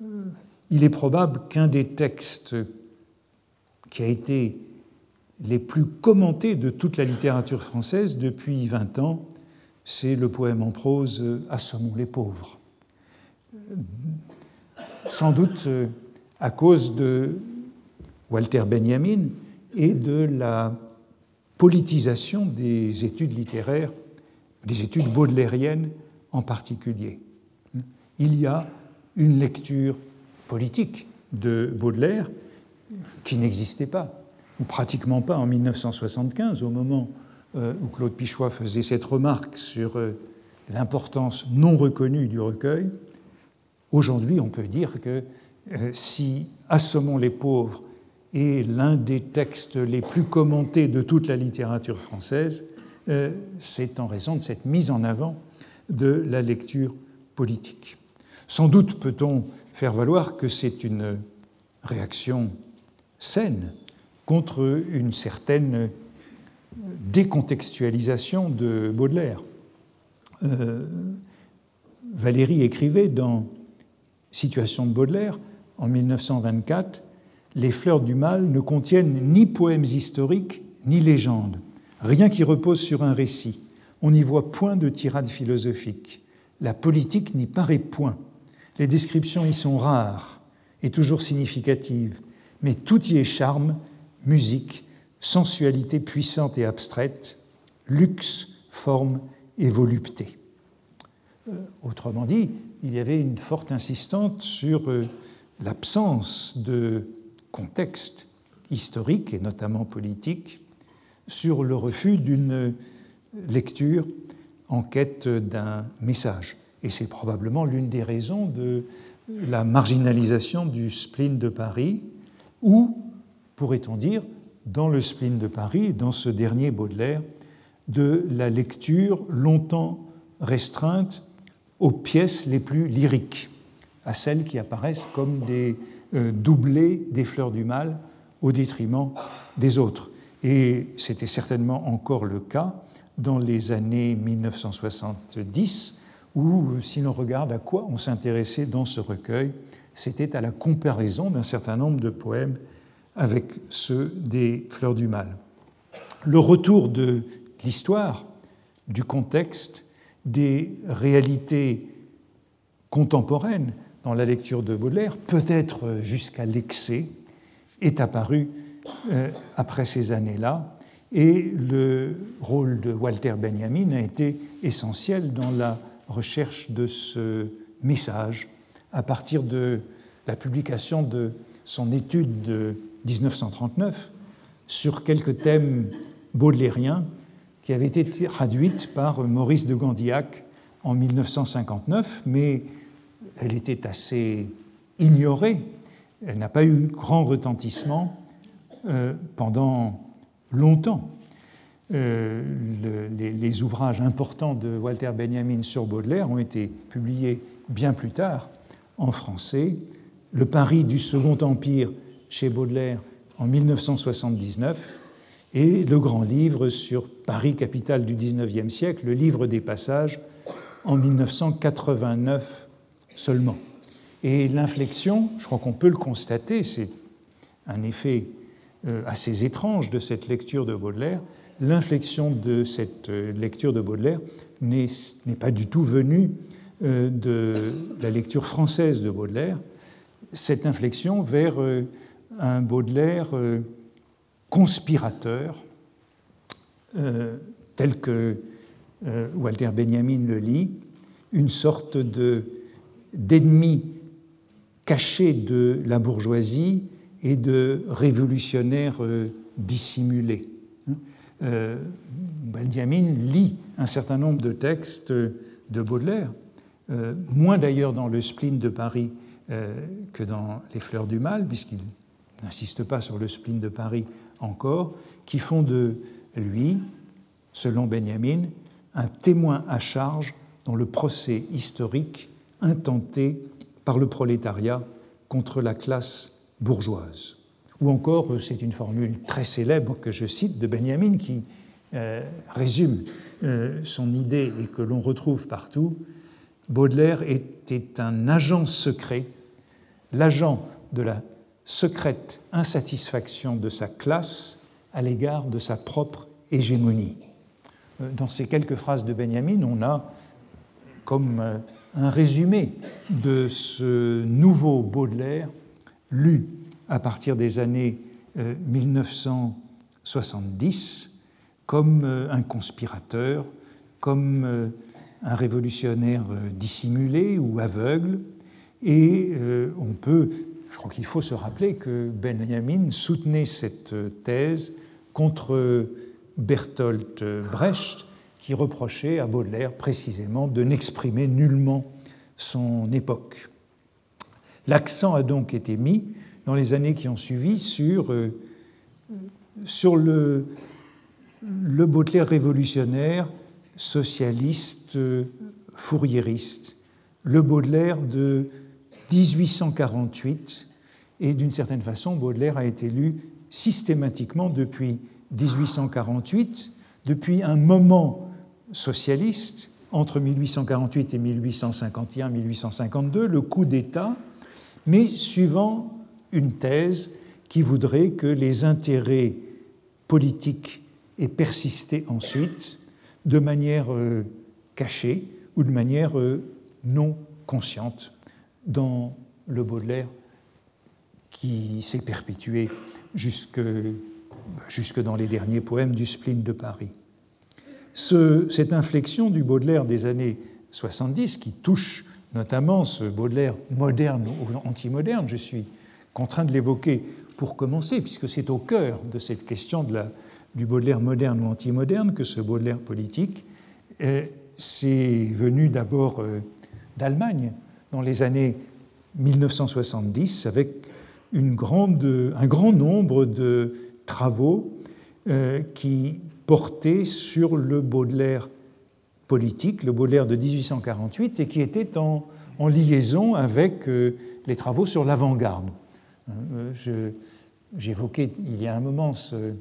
Euh, il est probable qu'un des textes qui a été les plus commentés de toute la littérature française depuis 20 ans, c'est le poème en prose Assommons les pauvres. Sans doute à cause de Walter Benjamin et de la politisation des études littéraires, des études baudelairiennes en particulier. Il y a une lecture politique de Baudelaire qui n'existait pas ou pratiquement pas en 1975, au moment euh, où Claude Pichois faisait cette remarque sur euh, l'importance non reconnue du recueil, aujourd'hui on peut dire que euh, si Assommons les pauvres est l'un des textes les plus commentés de toute la littérature française, c'est en raison de cette mise en avant de la lecture politique. Sans doute peut-on faire valoir que c'est une réaction saine contre une certaine décontextualisation de Baudelaire. Euh, Valérie écrivait dans Situation de Baudelaire en 1924 Les fleurs du mal ne contiennent ni poèmes historiques ni légendes, rien qui repose sur un récit. On n'y voit point de tirade philosophique. La politique n'y paraît point. Les descriptions y sont rares et toujours significatives, mais tout y est charme musique, sensualité puissante et abstraite, luxe, forme et volupté. Euh, autrement dit, il y avait une forte insistante sur euh, l'absence de contexte historique et notamment politique, sur le refus d'une lecture en quête d'un message. Et c'est probablement l'une des raisons de la marginalisation du spleen de Paris, où pourrait-on dire, dans le spleen de Paris, dans ce dernier Baudelaire, de la lecture longtemps restreinte aux pièces les plus lyriques, à celles qui apparaissent comme des euh, doublés des fleurs du mal au détriment des autres. Et c'était certainement encore le cas dans les années 1970, où, si l'on regarde à quoi on s'intéressait dans ce recueil, c'était à la comparaison d'un certain nombre de poèmes avec ceux des Fleurs du Mal. Le retour de l'histoire, du contexte, des réalités contemporaines dans la lecture de Baudelaire, peut-être jusqu'à l'excès, est apparu euh, après ces années-là, et le rôle de Walter Benjamin a été essentiel dans la recherche de ce message à partir de la publication de son étude de 1939 sur quelques thèmes baudelairiens qui avait été traduite par Maurice de Gandillac en 1959, mais elle était assez ignorée, elle n'a pas eu grand retentissement euh, pendant longtemps. Euh, les, ouvrages importants de Walter Benjamin sur Baudelaire ont été publiés bien plus tard en français. Le Paris du Second Empire chez Baudelaire en 1979 et le grand livre sur Paris, capitale du XIXe siècle, le livre des passages, en 1989 seulement. Et l'inflexion, je crois qu'on peut le constater, c'est un effet euh, assez étrange de cette lecture de Baudelaire, l'inflexion de cette euh, lecture de Baudelaire n'est pas du tout venue euh, de la lecture française de Baudelaire, cette inflexion vers un Baudelaire conspirateur, tel que Walter Benjamin le lit, une sorte d'ennemi caché de la bourgeoisie et de euh. Hein. Euh, Benjamin lit un certain nombre de textes de Baudelaire, euh, moins d'ailleurs dans le spleen de Paris que dans Les Fleurs du Mal, puisqu'il n'insiste pas sur le spleen de Paris encore, qui font de lui, selon Benjamin, un témoin à charge dans le procès historique intenté par le prolétariat contre la classe bourgeoise. Ou encore, euh, c'est une formule très célèbre que je cite de Benjamin qui euh, résume euh, son idée et que l'on retrouve partout. Baudelaire était un agent secret, l'agent de la secrète insatisfaction de sa classe à l'égard de sa propre hégémonie. Dans ces quelques phrases de Benjamin, on a comme un résumé de ce nouveau Baudelaire lu à partir des années 1970 euh, comme euh, un conspirateur, comme euh, un révolutionnaire dissimulé ou aveugle. Et on peut, je crois qu'il faut se rappeler que Benjamin soutenait cette thèse contre Bertolt Brecht, qui reprochait à Baudelaire précisément de n'exprimer nullement son époque. L'accent a donc été mis dans les années qui ont suivi sur, euh, sur le, le Baudelaire révolutionnaire, socialiste, fourriériste, le Baudelaire de 1848, et d'une certaine façon, Baudelaire a été lu systématiquement depuis 1848, depuis un moment socialiste entre 1848 et 1851-1852, le coup d'État, mais suivant une thèse qui voudrait que les intérêts politiques aient persisté ensuite de manière euh, cachée ou de manière euh, non consciente dans le Baudelaire qui s'est perpétué jusque, jusque dans les derniers poèmes du spleen de Paris. Ce, cette inflexion du Baudelaire des années 70 qui touche notamment ce Baudelaire moderne ou anti-moderne, je suis contraint de l'évoquer pour commencer, puisque c'est au cœur de cette question du Baudelaire moderne ou anti-moderne que ce Baudelaire politique, c'est venu d'abord euh, d'Allemagne dans les années 1970 avec un grand nombre de travaux euh, qui portaient sur le Baudelaire politique, le Baudelaire de 1848, et qui était en, liaison avec euh, les travaux sur l'avant-garde. Euh, j'évoquais il y a un moment ce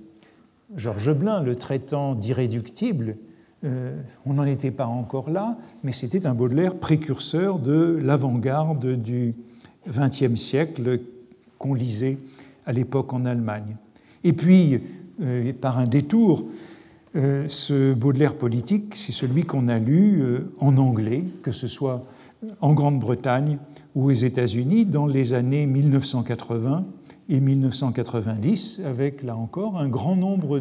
Georges Blin, le traitant d'irréductible, euh, on n'en était pas encore là, mais c'était un Baudelaire précurseur de l'avant-garde du XXe siècle qu'on lisait à l'époque en Allemagne. Et puis, euh, par un détour, ce Baudelaire politique, c'est celui qu'on a lu en anglais, que ce soit en Grande-Bretagne ou aux États-Unis dans les années 1980 et 1990, avec là encore un grand nombre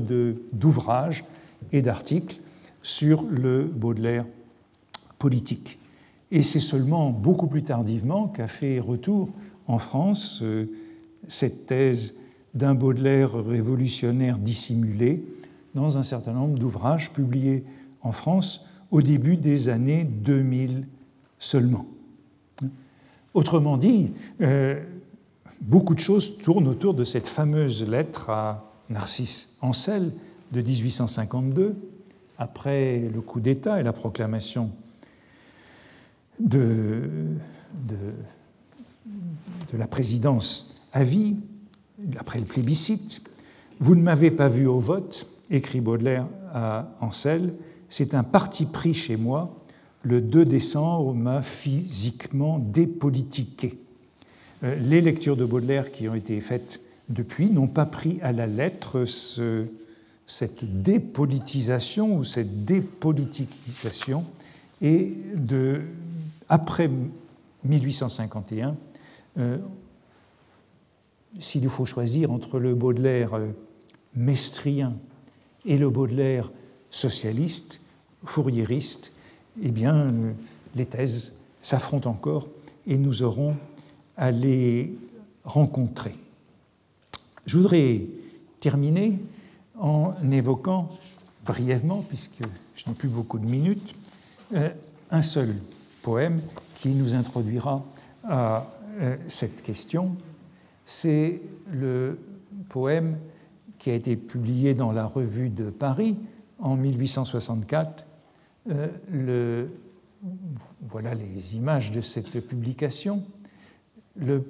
d'ouvrages et d'articles sur le Baudelaire politique. Et c'est seulement beaucoup plus tardivement qu'a fait retour en France euh, cette thèse d'un Baudelaire révolutionnaire dissimulé dans un certain nombre d'ouvrages publiés en France au début des années 2000 seulement. Autrement dit, euh, beaucoup de choses tournent autour de cette fameuse lettre à Narcisse Ancel de 1852, après le coup d'État et la proclamation de, la présidence à vie, après le plébiscite. Vous ne m'avez pas vu au vote, écrit Baudelaire à Ancel, c'est un parti pris chez moi. Le 2 décembre m'a physiquement dépolitiqué. Euh, les lectures de Baudelaire qui ont été faites depuis n'ont pas pris à la lettre ce, cette dépolitisation ou cette dépoliticisation et de, après 1851, euh, s'il faut choisir entre le Baudelaire euh, mestrien et le Baudelaire socialiste, fourriériste, eh bien, les thèses s'affrontent encore et nous aurons à les rencontrer. Je voudrais terminer en évoquant brièvement, puisque je n'ai plus beaucoup de minutes, euh, un seul poème qui nous introduira à euh, cette question. C'est le poème qui a été publié dans la Revue de Paris en 1864. Euh, voilà les images de cette publication le,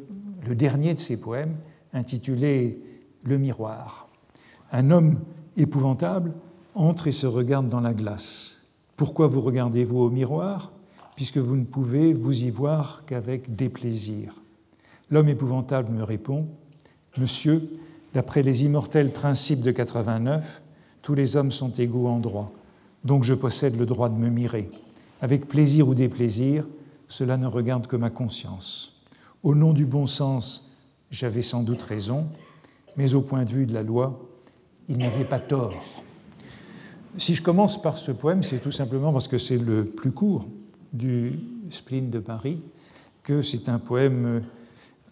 dernier de ses poèmes, intitulé Le miroir. Un homme épouvantable entre et se regarde dans la glace. Pourquoi vous regardez-vous au miroir Puisque vous ne pouvez vous y voir qu'avec déplaisir? L'homme épouvantable me répond Monsieur, d'après les immortels principes de 89, tous les hommes sont égaux en droit, donc je possède le droit de me mirer. Avec plaisir ou déplaisir, cela ne regarde que ma conscience. Au nom du bon sens, j'avais sans doute raison, mais au point de vue de la loi, il n'avait pas tort. Si je commence par ce poème, c'est tout simplement parce que c'est le plus court du spleen de Paris, que c'est un poème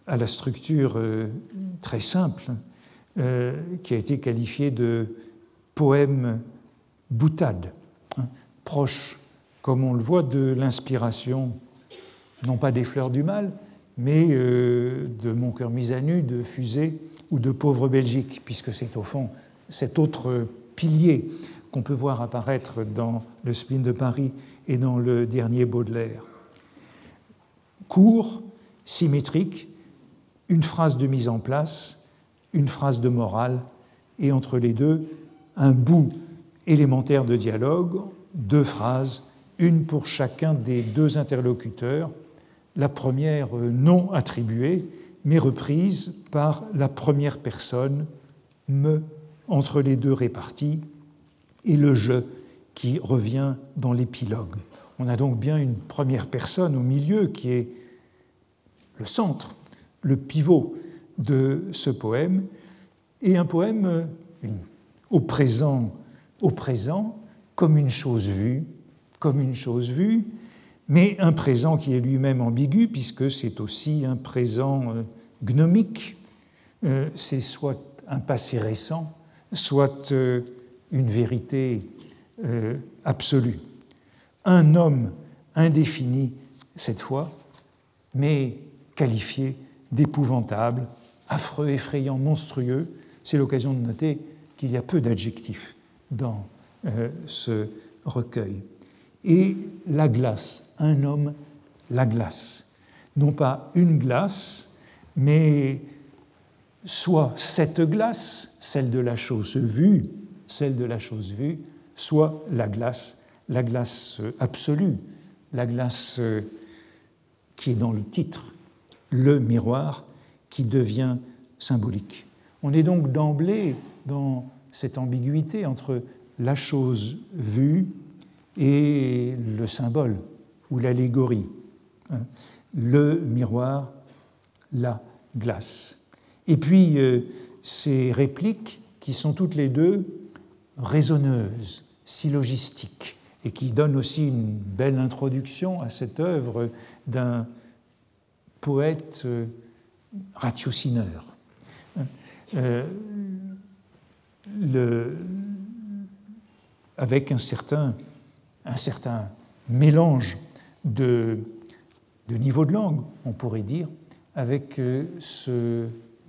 à la structure euh, très simple, euh, qui a été qualifié de poème boutade, hein, proche, comme on le voit, de l'inspiration, non pas des fleurs du mal, mais euh, de Mon cœur mis à nu, de Fusée ou de Pauvre Belgique, puisque c'est au fond cet autre pilier qu'on peut voir apparaître dans le spleen de Paris et dans le dernier Baudelaire. Court, symétrique, une phrase de mise en place, une phrase de morale, et entre les deux, un bout élémentaire de dialogue, deux phrases, une pour chacun des deux interlocuteurs, la première euh, non attribuée, mais reprise par la première personne, me, entre les deux réparties, et le je qui revient dans l'épilogue. On a donc bien une première personne au milieu qui est le centre, le pivot de ce poème, et un poème euh, au présent, au présent, comme une chose vue, comme une chose vue, mais un présent qui est lui-même ambigu, puisque c'est aussi un présent euh, gnomique, euh, c'est soit un passé récent, soit euh, une vérité absolue. Un homme indéfini cette fois, mais qualifié d'épouvantable, affreux, effrayant, monstrueux. C'est l'occasion de noter qu'il y a peu d'adjectifs dans ce recueil. Et la glace un homme la glace. Non pas une glace, mais soit cette glace, celle de la chose vue, celle de la chose vue, soit la glace, la glace absolue, la glace qui est dans le titre, le miroir, qui devient symbolique. On est donc d'emblée dans cette ambiguïté entre la chose vue et le symbole ou l'allégorie. Hein. Le miroir, la glace. Et puis euh, ces répliques qui sont toutes les deux raisonneuses, syllogistiques, et qui donnent aussi une belle introduction à cette œuvre d'un poète euh, ratiocineur. Euh, avec un certain, un certain mélange de, de niveau de langue, on pourrait dire, avec euh, ce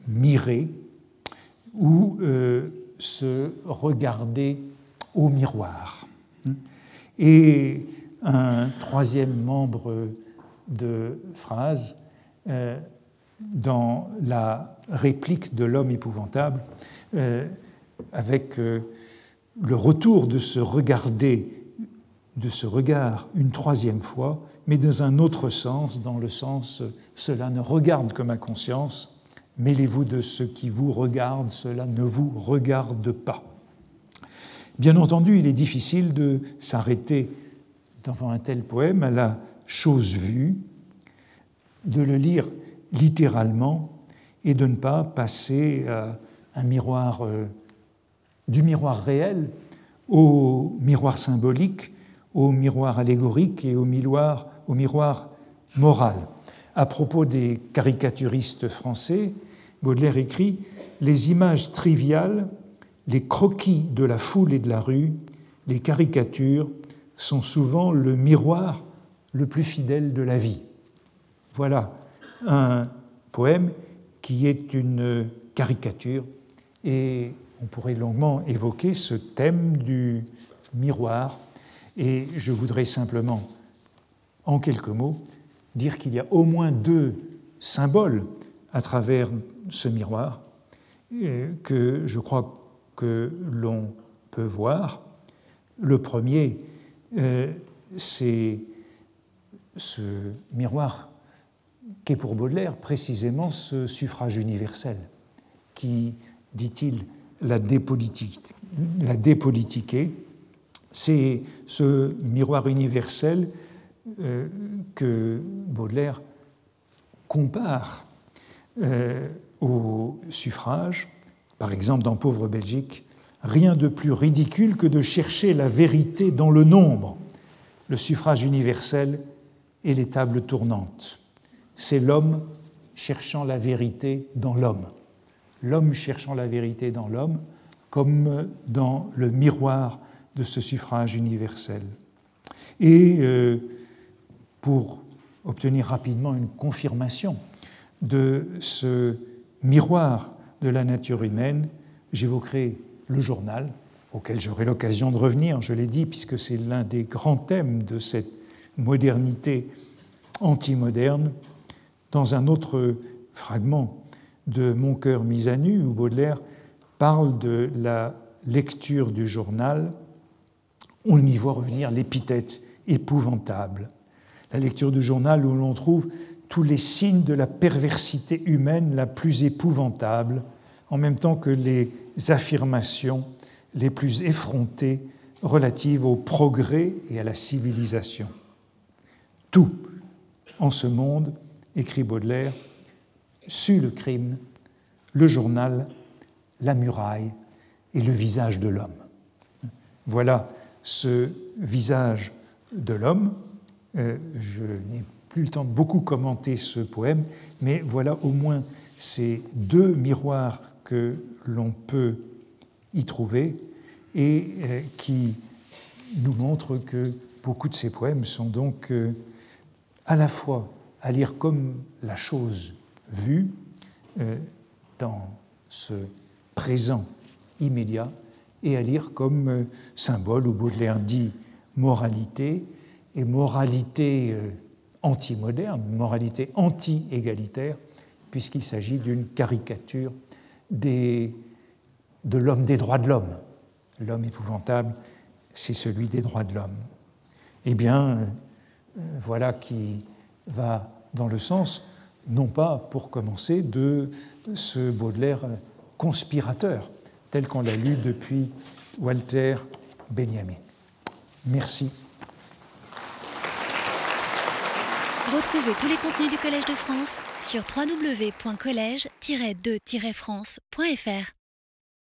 mirer ou euh, se regarder au miroir. Et un troisième membre de phrase euh, dans la réplique de l'homme épouvantable, avec le retour de se regarder, de ce regard une troisième fois, mais dans un autre sens, dans le sens cela ne regarde que ma conscience, mêlez-vous de ce qui vous regarde, cela ne vous regarde pas. Bien entendu, il est difficile de s'arrêter devant un tel poème à la chose vue, de le lire littéralement et de ne pas passer à un miroir euh, du miroir réel au miroir symbolique, au miroir allégorique et au miroir, moral. À propos des caricaturistes français, Baudelaire écrit Les images triviales, les croquis de la foule et de la rue, les caricatures sont souvent le miroir le plus fidèle de la vie. Voilà un poème qui est une caricature et on pourrait longuement évoquer ce thème du miroir et je voudrais simplement, en quelques mots, dire qu'il y a au moins deux symboles à travers ce miroir euh, que je crois que l'on peut voir. Le premier, euh, c'est ce miroir qu'est pour Baudelaire précisément ce suffrage universel qui, dit-il, la, dépolitiquer, c'est ce miroir universel euh, que Baudelaire compare euh, au suffrage. Par exemple, dans Pauvre Belgique, rien de plus ridicule que de chercher la vérité dans le nombre. Le suffrage universel et les tables tournantes. C'est l'homme cherchant la vérité dans l'homme l'homme cherchant la vérité dans l'homme, comme dans le miroir de ce suffrage universel. Et euh, pour obtenir rapidement une confirmation de ce miroir de la nature humaine, j'évoquerai le journal, auquel j'aurai l'occasion de revenir, je l'ai dit, puisque c'est l'un des grands thèmes de cette modernité anti-moderne, dans un autre fragment de Mon cœur mis à nu, où Baudelaire parle de la lecture du journal, on y voit revenir l'épithète épouvantable. La lecture du journal où l'on trouve tous les signes de la perversité humaine la plus épouvantable, en même temps que les affirmations les plus effrontées relatives au progrès et à la civilisation. Tout en ce monde, écrit Baudelaire, sut le crime, le journal, la muraille et le visage de l'homme. Voilà ce visage de l'homme. Euh, je n'ai plus le temps de beaucoup commenter ce poème, mais voilà au moins ces deux miroirs que l'on peut y trouver et euh, qui nous montrent que beaucoup de ces poèmes sont donc euh, à la fois à lire comme la chose vue euh, dans ce présent immédiat et à lire comme euh, symbole où Baudelaire dit moralité et moralité euh, anti-moderne, moralité anti-égalitaire, puisqu'il s'agit d'une caricature de l'homme des droits de l'homme. L'homme épouvantable, c'est celui des droits de l'homme. Eh bien, voilà qui va dans le sens, non pas pour commencer, de ce Baudelaire conspirateur, tel qu'on l'a lu depuis Walter Benjamin. Merci. Retrouvez tous les contenus du Collège de France sur www.colège-2-france.fr.